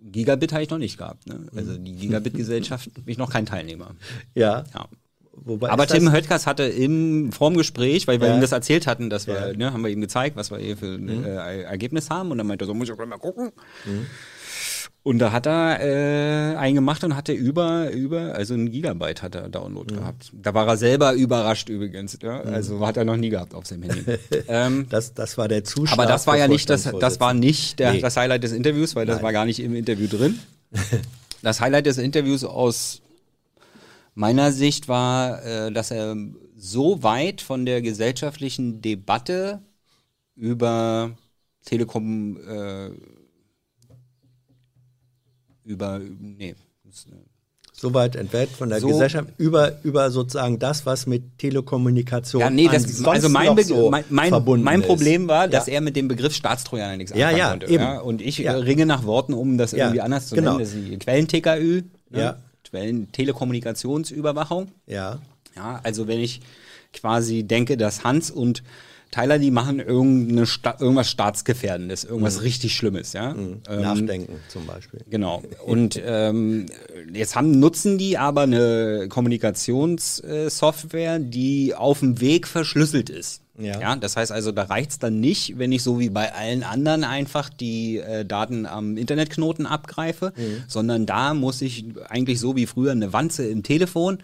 Gigabit habe ich noch nicht gehabt. Ne? Also die Gigabit-Gesellschaft bin ich noch kein Teilnehmer. Ja. ja. Wobei Aber Tim Höttgers hatte im vorm Gespräch, weil wir ja. ihm das erzählt hatten, dass wir, ja. ne, haben wir ihm gezeigt, was wir hier für ein mhm. äh, Ergebnis haben. Und dann meinte er so, muss ich auch mal gucken. Mhm. Und da hat er äh, einen gemacht und hatte über, über, also ein Gigabyte hat er Download mhm. gehabt. Da war er selber überrascht übrigens. Ja? Mhm. Also hat er noch nie gehabt auf seinem Handy. ähm, das, das war der Zuschauer. Aber das war ja nicht das, das war nicht der, nee. das Highlight des Interviews, weil das Nein. war gar nicht im Interview drin. das Highlight des Interviews aus meiner Sicht war, äh, dass er so weit von der gesellschaftlichen Debatte über Telekom äh, über nee so weit entfernt von der so, Gesellschaft über über sozusagen das, was mit Telekommunikation ja, nee, das, also mein, so mein, mein, mein Problem war, dass ja. er mit dem Begriff Staatstrojaner nichts anfangen ja, ja, konnte. Eben. Ja, und ich ja. ringe nach Worten, um das irgendwie anders zu genau. nennen. Das ist die Quellen-TKÜ. Ne? Ja. Quellen Telekommunikationsüberwachung. Ja. Ja, also wenn ich quasi denke, dass Hans und Tyler, die machen irgendeine Sta irgendwas Staatsgefährdendes, irgendwas mhm. richtig Schlimmes, ja. Mhm. Ähm, Nachdenken zum Beispiel. Genau. Und ähm, jetzt haben, nutzen die aber eine Kommunikationssoftware, die auf dem Weg verschlüsselt ist. Ja. Ja. das heißt also, da reicht's dann nicht, wenn ich so wie bei allen anderen einfach die äh, Daten am Internetknoten abgreife, sondern da muss ich eigentlich so wie früher eine Wanze im Telefon,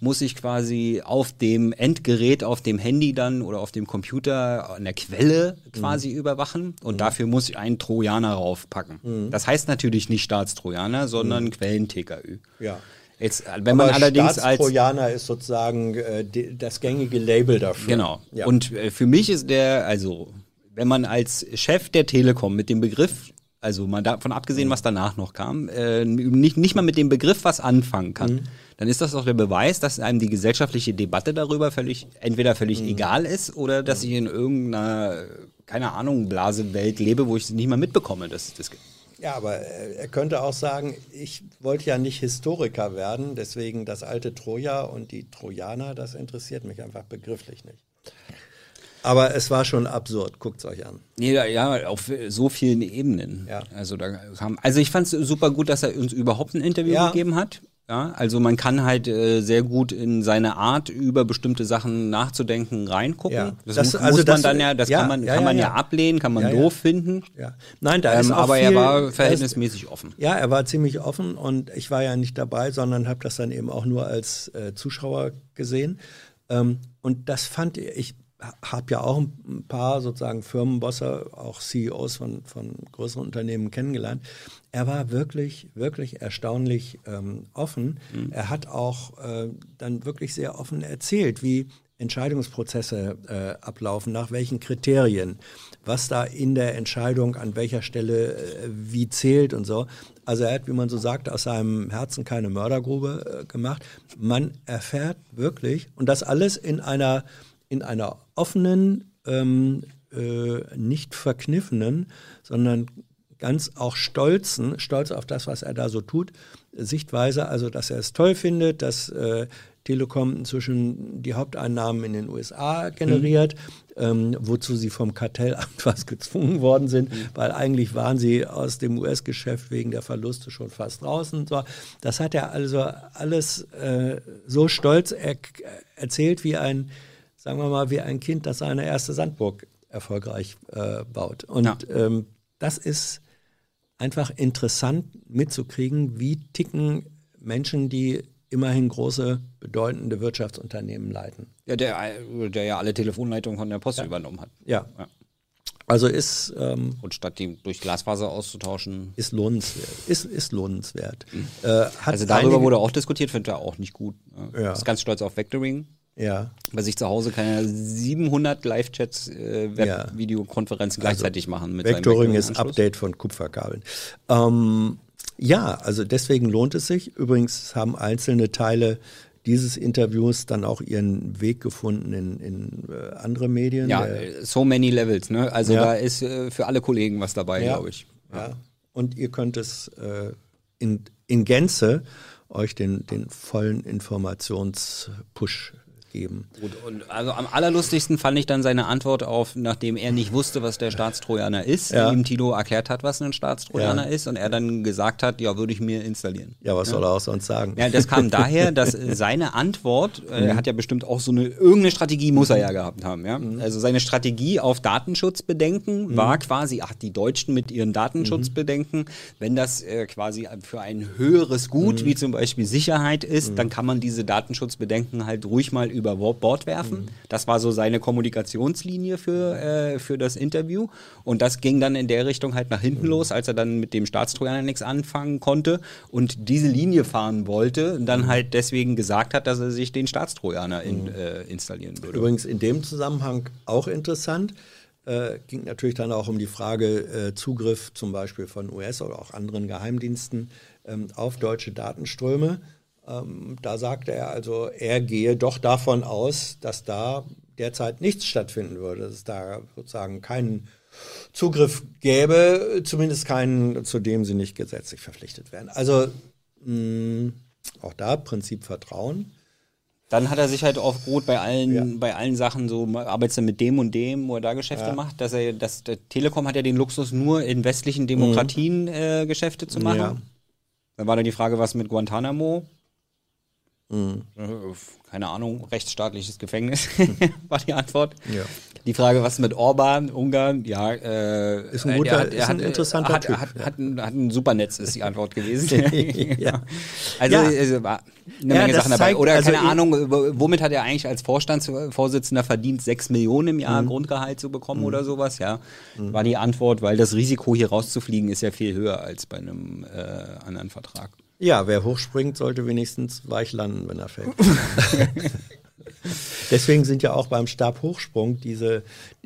muss ich quasi auf dem Endgerät, auf dem Handy dann oder auf dem Computer an der Quelle quasi überwachen und dafür muss ich einen Trojaner raufpacken. Das heißt natürlich nicht Staatstrojaner, sondern Quellen-TKÜ. Ja. Jetzt, wenn man Aber allerdings als Staatstrojaner ist sozusagen äh, die, das gängige Label dafür. Genau. Ja. Und äh, für mich ist der, also, wenn man als Chef der Telekom mit dem Begriff, also mal davon abgesehen, was danach noch kam, äh, nicht, nicht mal mit dem Begriff was anfangen kann, dann ist das doch der Beweis, dass einem die gesellschaftliche Debatte darüber völlig, entweder völlig egal ist oder dass ich in irgendeiner, keine Ahnung, Blasewelt lebe, wo ich es nicht mal mitbekomme, dass es das gibt. Ja, aber äh, er könnte auch sagen, ich wollte ja nicht Historiker werden, deswegen das alte Troja und die Trojaner, das interessiert mich einfach begrifflich nicht. Aber es war schon absurd, guckt's euch an. Nee, ja, ja, auf so vielen Ebenen. Ja. Also da kam, also ich fand es super gut, dass er uns überhaupt ein Interview Ja. gegeben hat. Ja, also man kann halt äh, sehr gut in seine Art über bestimmte Sachen nachzudenken reingucken. Ja. Das, Das- muss also man das- dann ja, das ja, kann man, ja, kann man ja, ablehnen, kann man doof finden. Ja. Nein, da ist Ähm, auch aber viel, er war da ist- verhältnismäßig offen. Ja, er war ziemlich offen und ich war ja nicht dabei, sondern habe das dann eben auch nur als äh, Zuschauer gesehen. Ähm, und das fand ich habe ja auch ein paar sozusagen Firmenbosse, auch CEOs von, von größeren Unternehmen kennengelernt. Er war wirklich, wirklich erstaunlich ähm, offen. Er hat auch äh, dann wirklich sehr offen erzählt, wie Entscheidungsprozesse äh, ablaufen, nach welchen Kriterien, was da in der Entscheidung an welcher Stelle äh, wie zählt und so. Also er hat, wie man so sagt, aus seinem Herzen keine Mördergrube äh, gemacht. Man erfährt wirklich, und das alles in einer, in einer offenen, ähm, äh, nicht verkniffenen, sondern ganz auch stolzen, stolz auf das, was er da so tut, Sichtweise, also dass er es toll findet, dass äh, Telekom inzwischen die Haupteinnahmen in den USA generiert, ähm, wozu sie vom Kartellamt fast gezwungen worden sind, weil eigentlich waren sie aus dem US-Geschäft wegen der Verluste schon fast draußen. So, das hat er also alles äh, so stolz er erzählt wie ein, sagen wir mal, wie ein Kind, das seine erste Sandburg erfolgreich äh, baut. Und Ja. ähm, das ist einfach interessant mitzukriegen, wie ticken Menschen, die immerhin große, bedeutende Wirtschaftsunternehmen leiten. Ja, der, der ja alle Telefonleitungen von der Post übernommen hat. Ja. Ja. Also ist, ähm, Und statt die durch Glasfaser auszutauschen. ist lohnenswert. Ist, ist lohnenswert. Äh, hat Also darüber einige- wurde auch diskutiert, findet er auch nicht gut. Ja. Ja. Ist ganz stolz auf Vectoring. Ja. Bei sich zu Hause kann er 700 Live-Chats, äh, Ja. Web-Videokonferenzen gleichzeitig machen. Mit Vectoring ist. Update von Kupferkabeln. Ähm, ja, also deswegen lohnt es sich. Übrigens haben einzelne Teile dieses Interviews dann auch ihren Weg gefunden in, in äh, andere Medien. Ja, so many levels, ne? Also Ja. da ist äh, für alle Kollegen was dabei, Ja. glaube ich. Ja. Und ihr könnt es äh, in, in Gänze euch den, den vollen Informationspush geben. Gut, und also am allerlustigsten fand ich dann seine Antwort auf, nachdem er nicht wusste, was der Staatstrojaner ist, Ja. ihm Tilo erklärt hat, was ein Staatstrojaner Ja. ist und er dann gesagt hat, ja, würde ich mir installieren. Ja, was soll er auch sonst sagen? Ja, das kam daher, dass äh, seine Antwort, äh, er hat ja bestimmt auch so eine, irgendeine Strategie muss er ja gehabt haben, ja. Also seine Strategie auf Datenschutzbedenken war quasi, ach, die Deutschen mit ihren Datenschutzbedenken, wenn das äh, quasi für ein höheres Gut, wie zum Beispiel Sicherheit ist, dann kann man diese Datenschutzbedenken halt ruhig mal über Wo- Bord werfen. Das war so seine Kommunikationslinie für, äh, für das Interview. Und das ging dann in der Richtung halt nach hinten los, als er dann mit dem Staatstrojaner nichts anfangen konnte und diese Linie fahren wollte und dann halt deswegen gesagt hat, dass er sich den Staatstrojaner in, äh, installieren würde. Übrigens in dem Zusammenhang auch interessant. Äh, ging natürlich dann auch um die Frage äh, Zugriff zum Beispiel von US oder auch anderen Geheimdiensten ähm, auf deutsche Datenströme. Ähm, da sagte er also, er gehe doch davon aus, dass da derzeit nichts stattfinden würde, dass es da sozusagen keinen Zugriff gäbe, zumindest keinen, zu dem sie nicht gesetzlich verpflichtet wären. Also mh, auch da Prinzip Vertrauen. Dann hat er sich halt auf Rot bei allen, bei allen Sachen so, arbeitest du mit dem und dem, wo er da Geschäfte macht, dass er, dass der Telekom hat ja den Luxus, nur in westlichen Demokratien äh, Geschäfte zu machen. Ja. Dann war da die Frage, was mit Guantanamo? Mhm. Äh, keine Ahnung, rechtsstaatliches Gefängnis war die Antwort. Ja. Die Frage, was mit Orban, Ungarn, ja, äh, Ist ein guter- der hat- ist ein hat, interessanter hat, Typ, Hat, hat, ein, hat ein super Netz, ist die Antwort gewesen. Ja. Also, Ja. also war eine Ja, Menge Sachen dabei. zeigt- Oder also keine Ahnung, womit hat er eigentlich als Vorstandsvorsitzender verdient, sechs Millionen im Mhm. Jahr Grundgehalt zu bekommen oder sowas? Ja, war die Antwort, weil das Risiko hier rauszufliegen ist ja viel höher als bei einem äh, anderen Vertrag. Ja, wer hochspringt, sollte wenigstens weich landen, wenn er fällt. Deswegen sind ja auch beim Stabhochsprung diese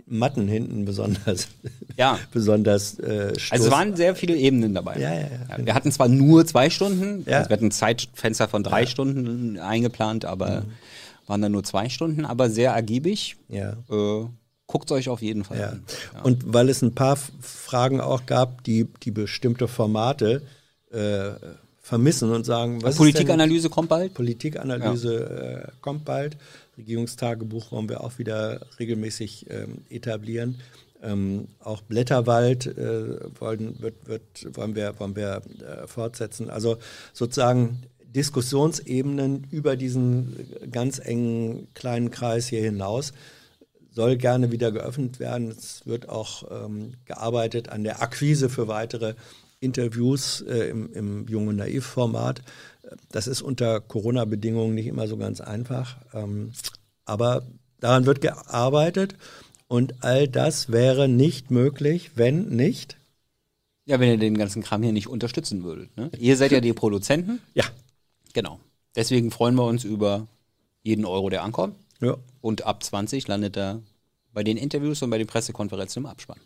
Matten hinten besonders, Ja. besonders äh, stoß- Also es waren sehr viele Ebenen dabei. Ja, ja, ja, genau. Wir hatten zwar nur zwei Stunden, Ja. also wir hatten ein Zeitfenster von drei Stunden eingeplant, aber Mhm. waren dann nur zwei Stunden, aber sehr ergiebig. Ja. Äh, Guckt euch auf jeden Fall Ja. an. Ja. Und weil es ein paar Fragen auch gab, die, die bestimmte Formate äh, vermissen und sagen, was ist Politikanalyse kommt bald. Politikanalyse äh, kommt bald. Regierungstagebuch wollen wir auch wieder regelmäßig ähm, etablieren. Ähm, auch Blätterwald äh, wollen, wird, wird, wollen wir, wollen wir äh, fortsetzen. Also sozusagen Diskussionsebenen über diesen ganz engen kleinen Kreis hier hinaus soll gerne wieder geöffnet werden. Es wird auch ähm, gearbeitet an der Akquise für weitere Interviews äh, im, im Jung und Naiv-Format. Das ist unter Corona-Bedingungen nicht immer so ganz einfach. Ähm, aber daran wird gearbeitet und all das wäre nicht möglich, wenn nicht. Ja, wenn ihr den ganzen Kram hier nicht unterstützen würdet. Ne? Ihr seid ja die Produzenten. Ja. Genau. Deswegen freuen wir uns über jeden Euro, der ankommt. Ja, Und ab 20 landet er bei den Interviews und bei den Pressekonferenzen im Abspann,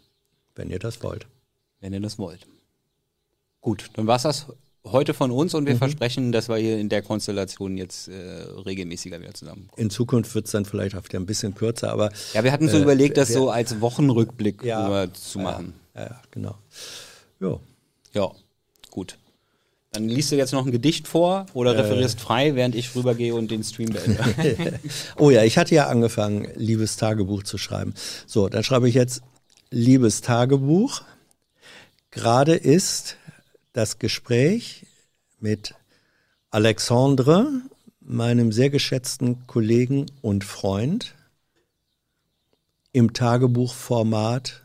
wenn ihr das wollt. wenn ihr das wollt. Gut, dann war's das heute von uns und wir Mhm. versprechen, dass wir hier in der Konstellation jetzt äh, regelmäßiger wieder zusammenkommen. In Zukunft wird es dann vielleicht auch wieder ein bisschen kürzer, aber Ja, wir hatten so Äh, überlegt, das so als Wochenrückblick Ja. zu machen. ja, ja genau. Ja. Ja, gut. Dann liest du jetzt noch ein Gedicht vor oder Äh. referierst frei, während ich rübergehe und den Stream beende. Oh ja, ich hatte ja angefangen, liebes Tagebuch zu schreiben. So, dann schreibe ich jetzt liebes Tagebuch. Gerade ist das Gespräch mit Alexandre, meinem sehr geschätzten Kollegen und Freund, im Tagebuchformat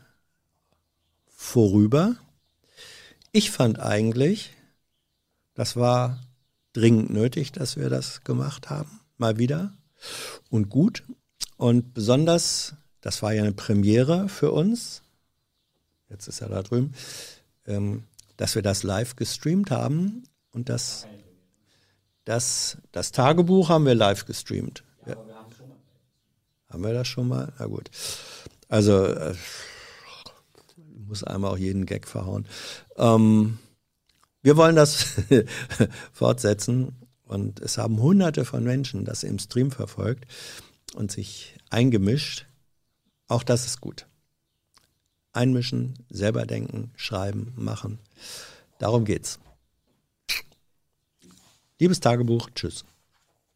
vorüber. Ich fand eigentlich, das war dringend nötig, dass wir das gemacht haben, mal wieder und gut. Und besonders, das war ja eine Premiere für uns, jetzt ist er da drüben, ähm, dass wir das live gestreamt haben und das, das, das Tagebuch haben wir live gestreamt. Ja. Haben wir das schon mal? Na gut. Also, äh, muss einmal auch jeden Gag verhauen. Ähm, wir wollen das fortsetzen und es haben hunderte von Menschen das im Stream verfolgt und sich eingemischt. Auch das ist gut. Einmischen, selber denken, schreiben, machen. Darum geht's. Liebes Tagebuch, tschüss.